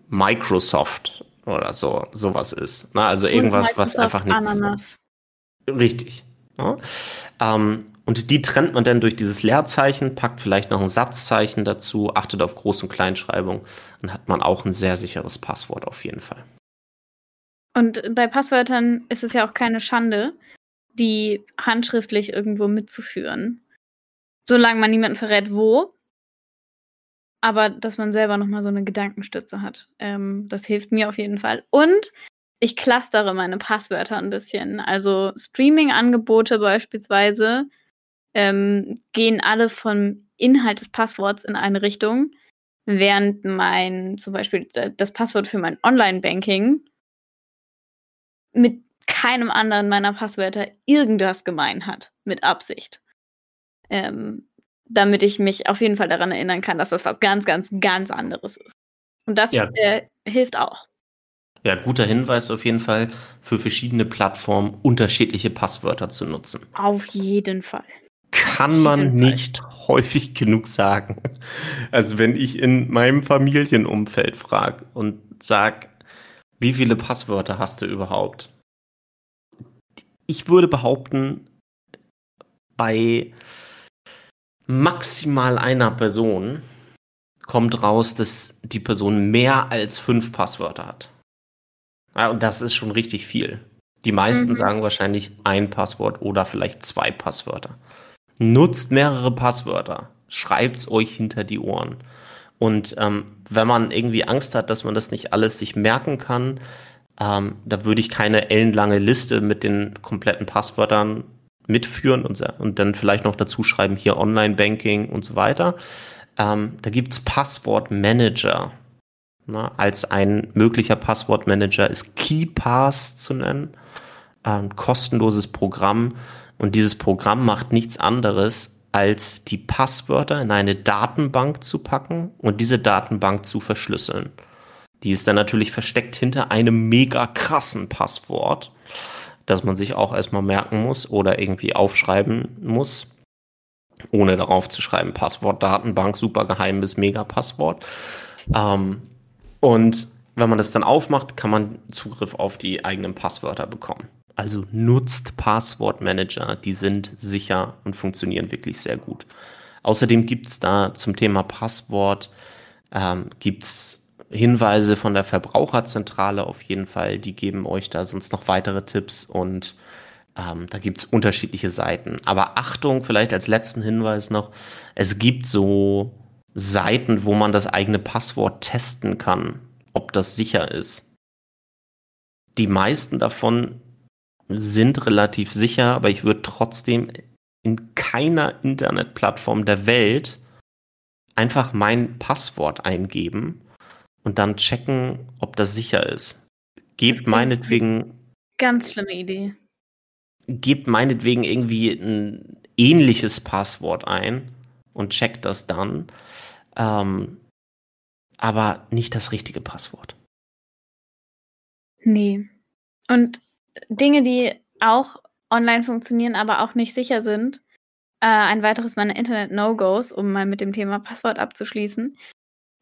Microsoft oder so sowas ist. Na, also irgendwas, was einfach nichts Ananas. Richtig. Ja. Ähm, Und die trennt man dann durch dieses Leerzeichen, packt vielleicht noch ein Satzzeichen dazu, achtet auf Groß- und Kleinschreibung, dann hat man auch ein sehr sicheres Passwort auf jeden Fall. Und bei Passwörtern ist es ja auch keine Schande, die handschriftlich irgendwo mitzuführen. Solange man niemanden verrät, wo. Aber dass man selber nochmal so eine Gedankenstütze hat. Ähm, das hilft mir auf jeden Fall. Und ich clustere meine Passwörter ein bisschen. Also Streaming-Angebote beispielsweise ähm, gehen alle vom Inhalt des Passworts in eine Richtung, während mein, zum Beispiel das Passwort für mein Online-Banking mit keinem anderen meiner Passwörter irgendwas gemein hat, mit Absicht. Ähm, damit ich mich auf jeden Fall daran erinnern kann, dass das was ganz, ganz, ganz anderes ist. Und das ja. äh, hilft auch. Ja, guter Hinweis auf jeden Fall, für verschiedene Plattformen unterschiedliche Passwörter zu nutzen. Auf jeden Fall. Kann man nicht häufig genug sagen. Also wenn ich in meinem Familienumfeld frage und sage, wie viele Passwörter hast du überhaupt? Ich würde behaupten, bei maximal einer Person kommt raus, dass die Person mehr als fünf Passwörter hat. Ja, und das ist schon richtig viel. Die meisten mhm. sagen wahrscheinlich ein Passwort oder vielleicht zwei Passwörter. Nutzt mehrere Passwörter. Schreibt's euch hinter die Ohren. Und ähm, wenn man irgendwie Angst hat, dass man das nicht alles sich merken kann, ähm, da würde ich keine ellenlange Liste mit den kompletten Passwörtern mitführen und, und dann vielleicht noch dazu schreiben, hier Online-Banking und so weiter. Ähm, da gibt's Passwortmanager. Na, als ein möglicher Passwortmanager ist KeyPass zu nennen. Ein kostenloses Programm. Und dieses Programm macht nichts anderes, als die Passwörter in eine Datenbank zu packen und diese Datenbank zu verschlüsseln. Die ist dann natürlich versteckt hinter einem mega krassen Passwort, das man sich auch erstmal merken muss oder irgendwie aufschreiben muss, ohne darauf zu schreiben, Passwort, Datenbank, super geheimes Mega-Passwort. Ähm, und wenn man das dann aufmacht, kann man Zugriff auf die eigenen Passwörter bekommen. Also nutzt Passwortmanager, die sind sicher und funktionieren wirklich sehr gut. Außerdem gibt es da zum Thema Passwort ähm, gibt's Hinweise von der Verbraucherzentrale auf jeden Fall. Die geben euch da sonst noch weitere Tipps und ähm, da gibt es unterschiedliche Seiten. Aber Achtung, vielleicht als letzten Hinweis noch, es gibt so Seiten, wo man das eigene Passwort testen kann, ob das sicher ist. Die meisten davon sind relativ sicher, aber ich würde trotzdem in keiner Internetplattform der Welt einfach mein Passwort eingeben und dann checken, ob das sicher ist. Gebt meinetwegen. Ganz schlimme Idee. Gebt meinetwegen irgendwie ein ähnliches Passwort ein und checkt das dann. Ähm, aber nicht das richtige Passwort. Nee. Und Dinge, die auch online funktionieren, aber auch nicht sicher sind. Äh, ein weiteres meiner Internet-No-Gos, um mal mit dem Thema Passwort abzuschließen,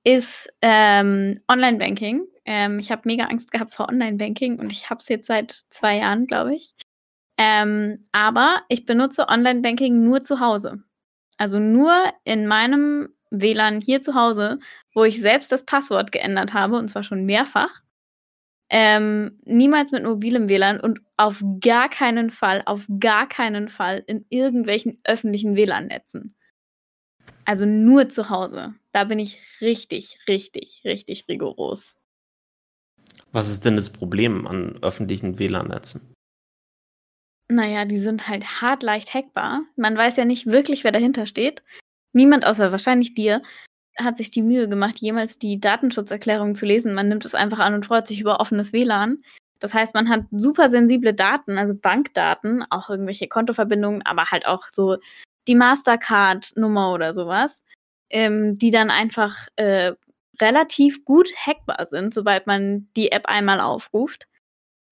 ist ähm, Online-Banking. Ähm, ich habe mega Angst gehabt vor Online-Banking und ich habe es jetzt seit zwei Jahren, glaube ich. Ähm, aber ich benutze Online-Banking nur zu Hause. Also nur in meinem WLAN hier zu Hause, wo ich selbst das Passwort geändert habe, und zwar schon mehrfach. Ähm, niemals mit mobilem WLAN und auf gar keinen Fall, auf gar keinen Fall in irgendwelchen öffentlichen WLAN-Netzen. Also nur zu Hause. Da bin ich richtig, richtig, richtig rigoros. Was ist denn das Problem an öffentlichen WLAN-Netzen? Naja, die sind halt hart leicht hackbar. Man weiß ja nicht wirklich, wer dahinter steht niemand außer wahrscheinlich dir hat sich die Mühe gemacht, jemals die Datenschutzerklärung zu lesen. Man nimmt es einfach an und freut sich über offenes WLAN. Das heißt, man hat super sensible Daten, also Bankdaten, auch irgendwelche Kontoverbindungen, aber halt auch so die Mastercard-Nummer oder sowas, ähm, die dann einfach äh, relativ gut hackbar sind, sobald man die App einmal aufruft.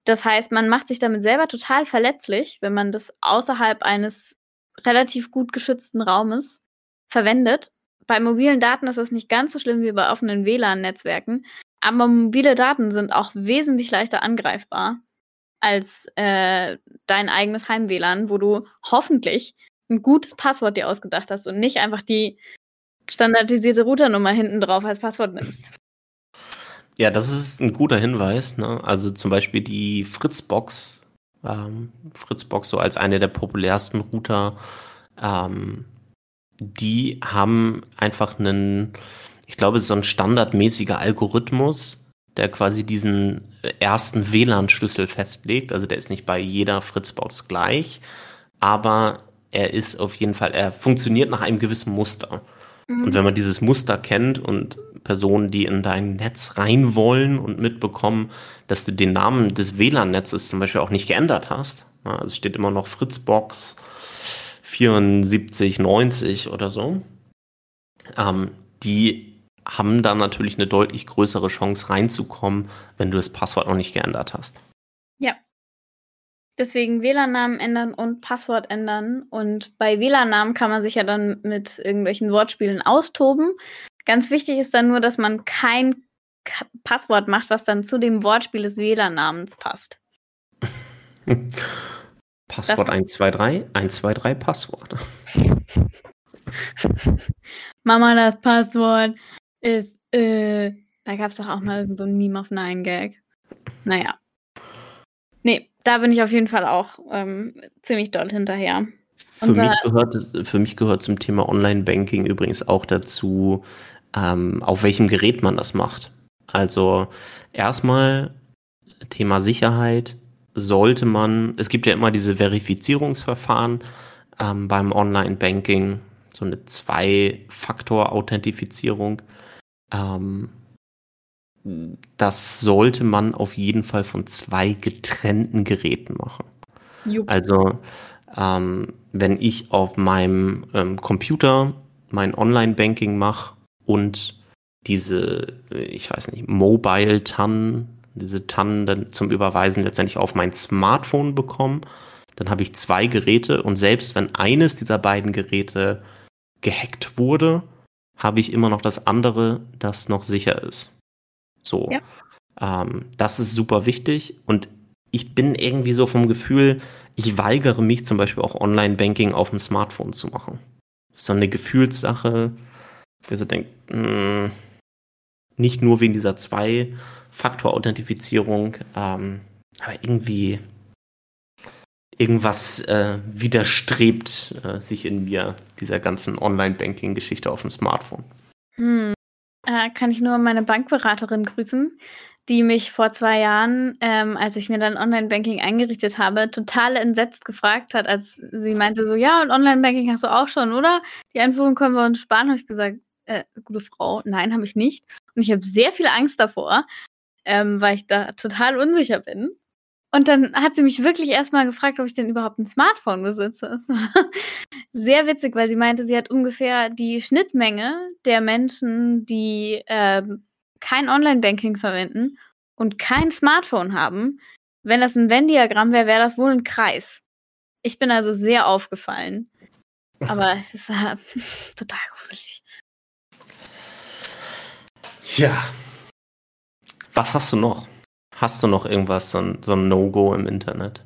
Das heißt, man macht sich damit selber total verletzlich, wenn man das außerhalb eines relativ gut geschützten Raumes verwendet. Bei mobilen Daten ist es nicht ganz so schlimm wie bei offenen WLAN-Netzwerken, aber mobile Daten sind auch wesentlich leichter angreifbar als äh, dein eigenes Heim-WLAN, wo du hoffentlich ein gutes Passwort dir ausgedacht hast und nicht einfach die standardisierte Routernummer hinten drauf als Passwort nimmst. Ja, das ist ein guter Hinweis. Ne? Also zum Beispiel die Fritzbox, ähm, Fritzbox so als eine der populärsten Router, ähm, die haben einfach einen, ich glaube, so ein standardmäßiger Algorithmus, der quasi diesen ersten WLAN-Schlüssel festlegt. Also der ist nicht bei jeder Fritzbox gleich, aber er ist auf jeden Fall, er funktioniert nach einem gewissen Muster. Mhm. Und wenn man dieses Muster kennt und Personen, die in dein Netz rein wollen und mitbekommen, dass du den Namen des WLAN-Netzes zum Beispiel auch nicht geändert hast, also es steht immer noch Fritzbox 7490 oder so, ähm, die haben da natürlich eine deutlich größere Chance reinzukommen, wenn du das Passwort noch nicht geändert hast. Ja, Deswegen WLAN-Namen ändern und Passwort ändern. Und bei WLAN-Namen kann man sich ja dann mit irgendwelchen Wortspielen austoben. Ganz wichtig ist dann nur, dass man kein K Passwort macht, was dann zu dem Wortspiel des WLAN-Namens passt. Passwort 123, 123 Passwort. Mama, das Passwort ist, äh, da gab es doch auch mal so ein Meme auf Nine Gag. Naja. Nee, da bin ich auf jeden Fall auch ähm, ziemlich doll hinterher. Für mich, gehört, für mich gehört zum Thema Online-Banking übrigens auch dazu, ähm, auf welchem Gerät man das macht. Also erstmal Thema Sicherheit sollte man, es gibt ja immer diese Verifizierungsverfahren ähm, beim Online-Banking, so eine Zwei-Faktor-Authentifizierung. Ähm, das sollte man auf jeden Fall von zwei getrennten Geräten machen. Jupp. Also ähm, wenn ich auf meinem ähm, Computer mein Online-Banking mache und diese, ich weiß nicht, Mobile-TAN, diese TAN dann zum Überweisen letztendlich auf mein Smartphone bekomme, dann habe ich zwei Geräte und selbst wenn eines dieser beiden Geräte gehackt wurde, habe ich immer noch das andere, das noch sicher ist. So. Ja. Ähm, das ist super wichtig und ich bin irgendwie so vom Gefühl, ich weigere mich zum Beispiel auch Online-Banking auf dem Smartphone zu machen. Das ist so eine Gefühlssache, wo ich so denke, hm, nicht nur wegen dieser Zwei-Faktor-Authentifizierung, ähm, aber irgendwie irgendwas äh, widerstrebt äh, sich in mir dieser ganzen Online-Banking-Geschichte auf dem Smartphone. Hm. Äh, kann ich nur meine Bankberaterin grüßen, die mich vor zwei Jahren, ähm, als ich mir dann Online-Banking eingerichtet habe, total entsetzt gefragt hat, als sie meinte so, ja, und Online-Banking hast du auch schon, oder? Die Einführung können wir uns sparen. Habe ich gesagt, äh, gute Frau, nein, habe ich nicht. Und ich habe sehr viel Angst davor, ähm, weil ich da total unsicher bin. Und dann hat sie mich wirklich erstmal gefragt, ob ich denn überhaupt ein Smartphone besitze. Das war sehr witzig, weil sie meinte, sie hat ungefähr die Schnittmenge der Menschen, die äh, kein Online-Banking verwenden und kein Smartphone haben. Wenn das ein Venn-Diagramm wäre, wäre das wohl ein Kreis. Ich bin also sehr aufgefallen. Aber es ist äh, total gruselig. Ja. Was hast du noch? Hast du noch irgendwas, so ein, so ein No-Go im Internet?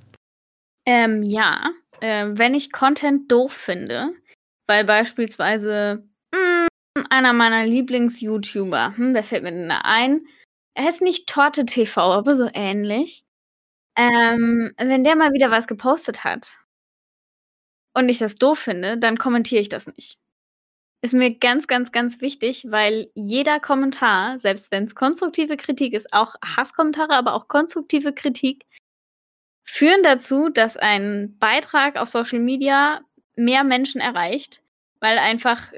Ähm, ja. Äh, wenn ich Content doof finde, weil beispielsweise mh, hm, einer meiner Lieblings-YouTuber, hm, der fällt mir denn da ein, er ist nicht Torte TV, aber so ähnlich. Ähm, wenn der mal wieder was gepostet hat und ich das doof finde, dann kommentiere ich das nicht ist mir ganz, ganz, ganz wichtig, weil jeder Kommentar, selbst wenn es konstruktive Kritik ist, auch Hasskommentare, aber auch konstruktive Kritik, führen dazu, dass ein Beitrag auf Social Media mehr Menschen erreicht, weil einfach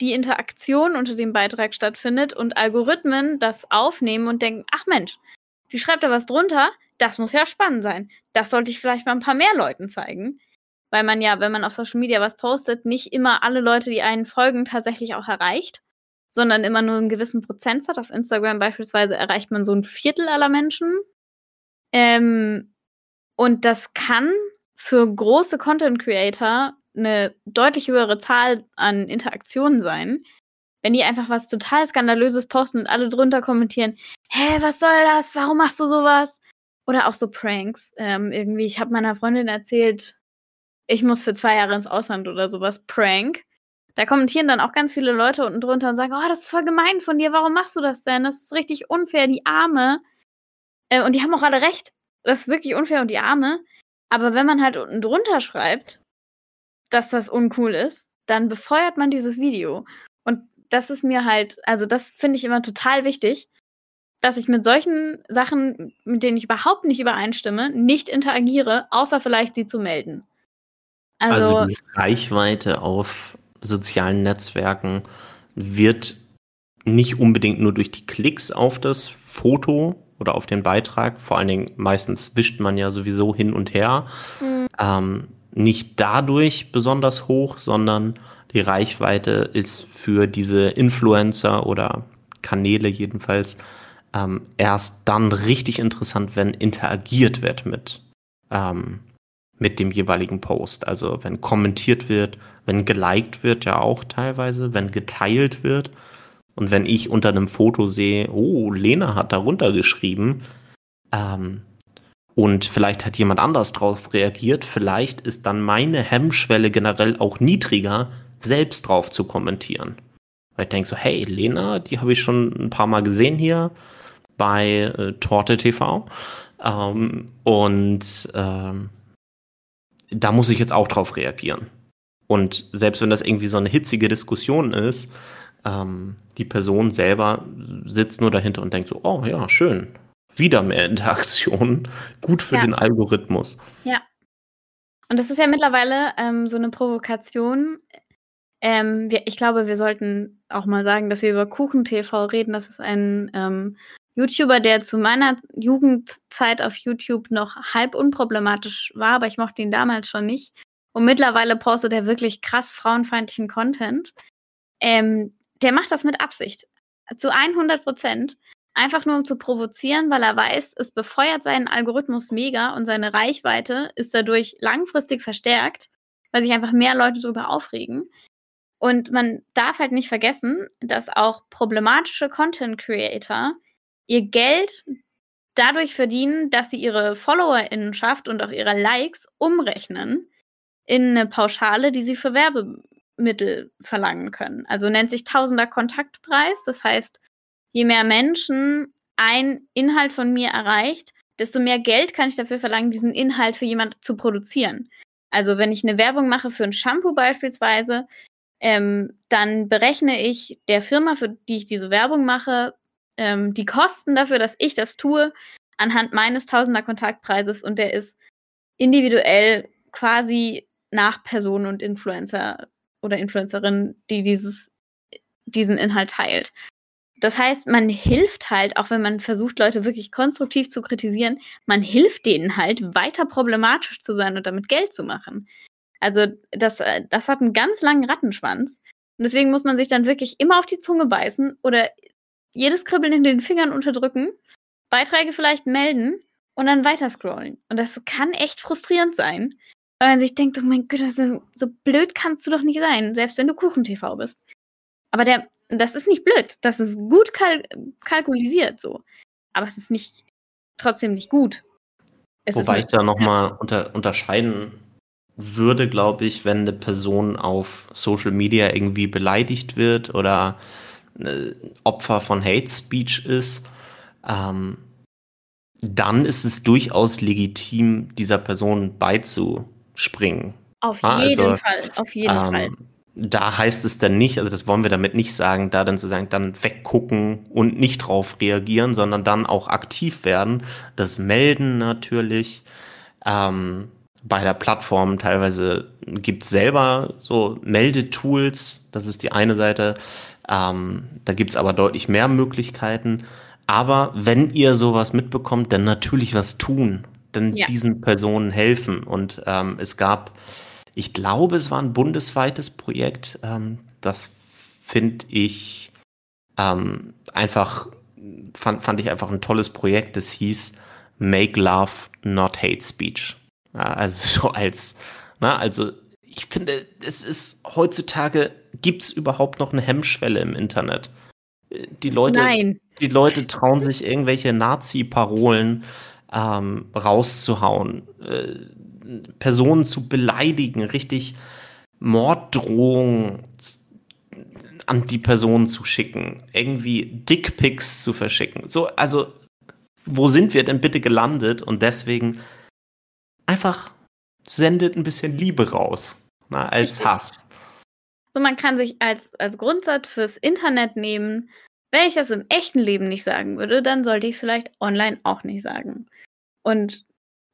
die Interaktion unter dem Beitrag stattfindet und Algorithmen das aufnehmen und denken, ach Mensch, die schreibt da was drunter, das muss ja spannend sein. Das sollte ich vielleicht mal ein paar mehr Leuten zeigen weil man ja, wenn man auf Social Media was postet, nicht immer alle Leute, die einen folgen, tatsächlich auch erreicht, sondern immer nur einen gewissen Prozentsatz. Auf Instagram beispielsweise erreicht man so ein Viertel aller Menschen. Ähm, und das kann für große Content Creator eine deutlich höhere Zahl an Interaktionen sein, wenn die einfach was total Skandalöses posten und alle drunter kommentieren, hä, was soll das? Warum machst du sowas? Oder auch so Pranks. Ähm, irgendwie, ich habe meiner Freundin erzählt, ich muss für zwei Jahre ins Ausland oder sowas, Prank. Da kommentieren dann auch ganz viele Leute unten drunter und sagen, oh, das ist voll gemein von dir, warum machst du das denn? Das ist richtig unfair, die Arme. Äh, und die haben auch alle recht. Das ist wirklich unfair und die Arme. Aber wenn man halt unten drunter schreibt, dass das uncool ist, dann befeuert man dieses Video. Und das ist mir halt, also das finde ich immer total wichtig, dass ich mit solchen Sachen, mit denen ich überhaupt nicht übereinstimme, nicht interagiere, außer vielleicht sie zu melden. Also, also die Reichweite auf sozialen Netzwerken wird nicht unbedingt nur durch die Klicks auf das Foto oder auf den Beitrag, vor allen Dingen meistens wischt man ja sowieso hin und her, mhm. ähm, nicht dadurch besonders hoch, sondern die Reichweite ist für diese Influencer oder Kanäle jedenfalls ähm, erst dann richtig interessant, wenn interagiert wird mit, ähm, mit dem jeweiligen Post. Also wenn kommentiert wird, wenn geliked wird, ja auch teilweise, wenn geteilt wird. Und wenn ich unter einem Foto sehe, oh, Lena hat darunter geschrieben, ähm, und vielleicht hat jemand anders drauf reagiert, vielleicht ist dann meine Hemmschwelle generell auch niedriger, selbst drauf zu kommentieren. Weil ich denke so, hey, Lena, die habe ich schon ein paar Mal gesehen hier bei äh, Torte TV. Ähm, und ähm, da muss ich jetzt auch drauf reagieren. Und selbst wenn das irgendwie so eine hitzige Diskussion ist, ähm, die Person selber sitzt nur dahinter und denkt so, oh ja, schön, wieder mehr Interaktion, gut für ja. den Algorithmus. Ja. Und das ist ja mittlerweile ähm, so eine Provokation. Ähm, wir, ich glaube, wir sollten auch mal sagen, dass wir über KuchenTV reden. Das ist ein ähm, YouTuber, der zu meiner Jugendzeit auf YouTube noch halb unproblematisch war, aber ich mochte ihn damals schon nicht. Und mittlerweile postet er wirklich krass frauenfeindlichen Content. Ähm, der macht das mit Absicht. Zu 100 Prozent. Einfach nur um zu provozieren, weil er weiß, es befeuert seinen Algorithmus mega und seine Reichweite ist dadurch langfristig verstärkt, weil sich einfach mehr Leute darüber aufregen. Und man darf halt nicht vergessen, dass auch problematische Content Creator ihr Geld dadurch verdienen, dass sie ihre FollowerInnenschaft und auch ihre Likes umrechnen in eine Pauschale, die sie für Werbemittel verlangen können. Also nennt sich Tausender Kontaktpreis. Das heißt, je mehr Menschen ein Inhalt von mir erreicht, desto mehr Geld kann ich dafür verlangen, diesen Inhalt für jemand zu produzieren. Also wenn ich eine Werbung mache für ein Shampoo beispielsweise, ähm, dann berechne ich der Firma, für die ich diese Werbung mache, ähm, die Kosten dafür, dass ich das tue, anhand meines Tausender Kontaktpreises und der ist individuell quasi nach Person und Influencer oder Influencerin, die dieses, diesen Inhalt teilt. Das heißt, man hilft halt, auch wenn man versucht, Leute wirklich konstruktiv zu kritisieren, man hilft denen halt, weiter problematisch zu sein und damit Geld zu machen. Also das, äh, das hat einen ganz langen Rattenschwanz. Und deswegen muss man sich dann wirklich immer auf die Zunge beißen oder jedes Kribbeln in den Fingern unterdrücken, Beiträge vielleicht melden und dann weiter scrollen. Und das kann echt frustrierend sein, weil man sich denkt, oh mein Gott, so, so blöd kannst du doch nicht sein, selbst wenn du Kuchen-TV bist. Aber der, das ist nicht blöd, das ist gut kalk kalkulisiert so. Aber es ist nicht, trotzdem nicht gut. Es Wobei ich da nochmal unter, unterscheiden würde, glaube ich, wenn eine Person auf Social Media irgendwie beleidigt wird oder äh, Opfer von Hate Speech ist, ähm, dann ist es durchaus legitim, dieser Person beizuspringen. Auf ah, jeden also, Fall, auf jeden ähm, Fall. Da heißt es dann nicht, also das wollen wir damit nicht sagen, da dann zu sagen, dann weggucken und nicht drauf reagieren, sondern dann auch aktiv werden. Das Melden natürlich. Ähm, bei der Plattform teilweise gibt es selber so Meldetools, das ist die eine Seite. Ähm, da gibt es aber deutlich mehr Möglichkeiten. Aber wenn ihr sowas mitbekommt, dann natürlich was tun. Dann ja. diesen Personen helfen. Und ähm, es gab, ich glaube, es war ein bundesweites Projekt. Ähm, das finde ich ähm, einfach, fand, fand ich einfach ein tolles Projekt. Das hieß Make Love, Not Hate Speech. Ja, also so als, na, also ich finde, es ist heutzutage gibt es überhaupt noch eine Hemmschwelle im Internet? Die Leute, Nein. die Leute trauen sich irgendwelche Nazi-Parolen ähm, rauszuhauen. Äh, Personen zu beleidigen, richtig Morddrohungen an die Person zu schicken, irgendwie Dickpics zu verschicken. So, also, wo sind wir denn bitte gelandet? Und deswegen einfach sendet ein bisschen Liebe raus, na, als Hass. So, man kann sich als, als Grundsatz fürs Internet nehmen, wenn ich das im echten Leben nicht sagen würde, dann sollte ich es vielleicht online auch nicht sagen. Und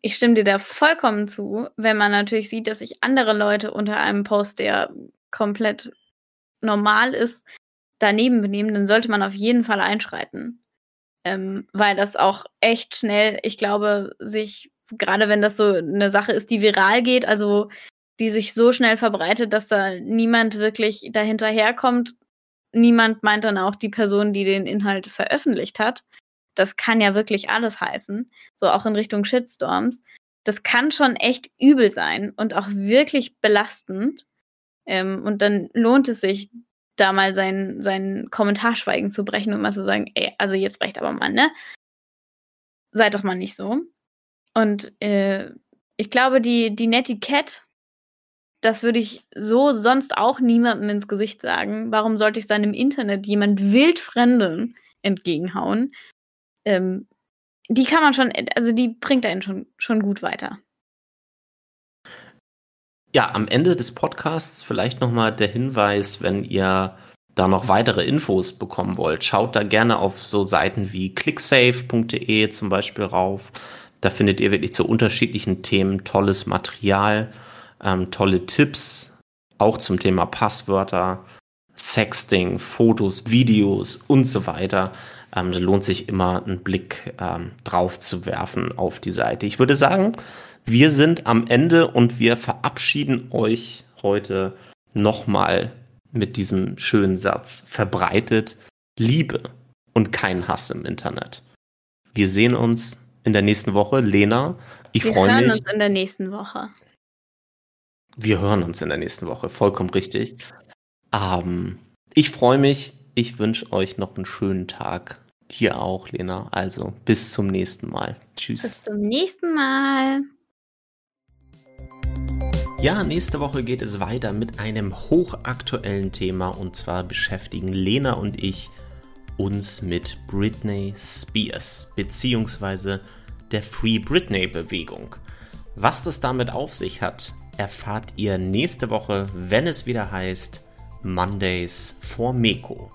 ich stimme dir da vollkommen zu, wenn man natürlich sieht, dass sich andere Leute unter einem Post, der komplett normal ist, daneben benehmen, dann sollte man auf jeden Fall einschreiten. Ähm, weil das auch echt schnell, ich glaube, sich, gerade wenn das so eine Sache ist, die viral geht, also die sich so schnell verbreitet, dass da niemand wirklich dahinterherkommt. Niemand meint dann auch die Person, die den Inhalt veröffentlicht hat. Das kann ja wirklich alles heißen, so auch in Richtung Shitstorms. Das kann schon echt übel sein und auch wirklich belastend. Ähm, und dann lohnt es sich, da mal sein, sein Kommentarschweigen zu brechen und mal zu sagen, ey, also jetzt reicht aber mal, ne? Seid doch mal nicht so. Und äh, ich glaube, die, die Netiquette, das würde ich so sonst auch niemandem ins Gesicht sagen. Warum sollte ich dann im Internet jemand wildfremden entgegenhauen? Ähm, die kann man schon, also die bringt einen schon, schon gut weiter. Ja, am Ende des Podcasts vielleicht nochmal der Hinweis, wenn ihr da noch weitere Infos bekommen wollt, schaut da gerne auf so Seiten wie clicksafe.de zum Beispiel rauf. Da findet ihr wirklich zu unterschiedlichen Themen tolles Material, ähm, tolle Tipps, auch zum Thema Passwörter, Sexting, Fotos, Videos und so weiter. Ähm, da lohnt sich immer einen Blick ähm, drauf zu werfen auf die Seite. Ich würde sagen, wir sind am Ende und wir verabschieden euch heute nochmal mit diesem schönen Satz. Verbreitet Liebe und kein Hass im Internet. Wir sehen uns in der nächsten Woche. Lena, ich freue mich. Wir hören uns in der nächsten Woche. Wir hören uns in der nächsten Woche, vollkommen richtig. Ähm, ich freue mich. Ich wünsche euch noch einen schönen Tag. Dir auch, Lena. Also bis zum nächsten Mal. Tschüss. Bis zum nächsten Mal. Ja, nächste Woche geht es weiter mit einem hochaktuellen Thema und zwar beschäftigen Lena und ich uns mit Britney Spears bzw. der Free Britney Bewegung. Was das damit auf sich hat, erfahrt ihr nächste Woche, wenn es wieder heißt Mondays for Meko.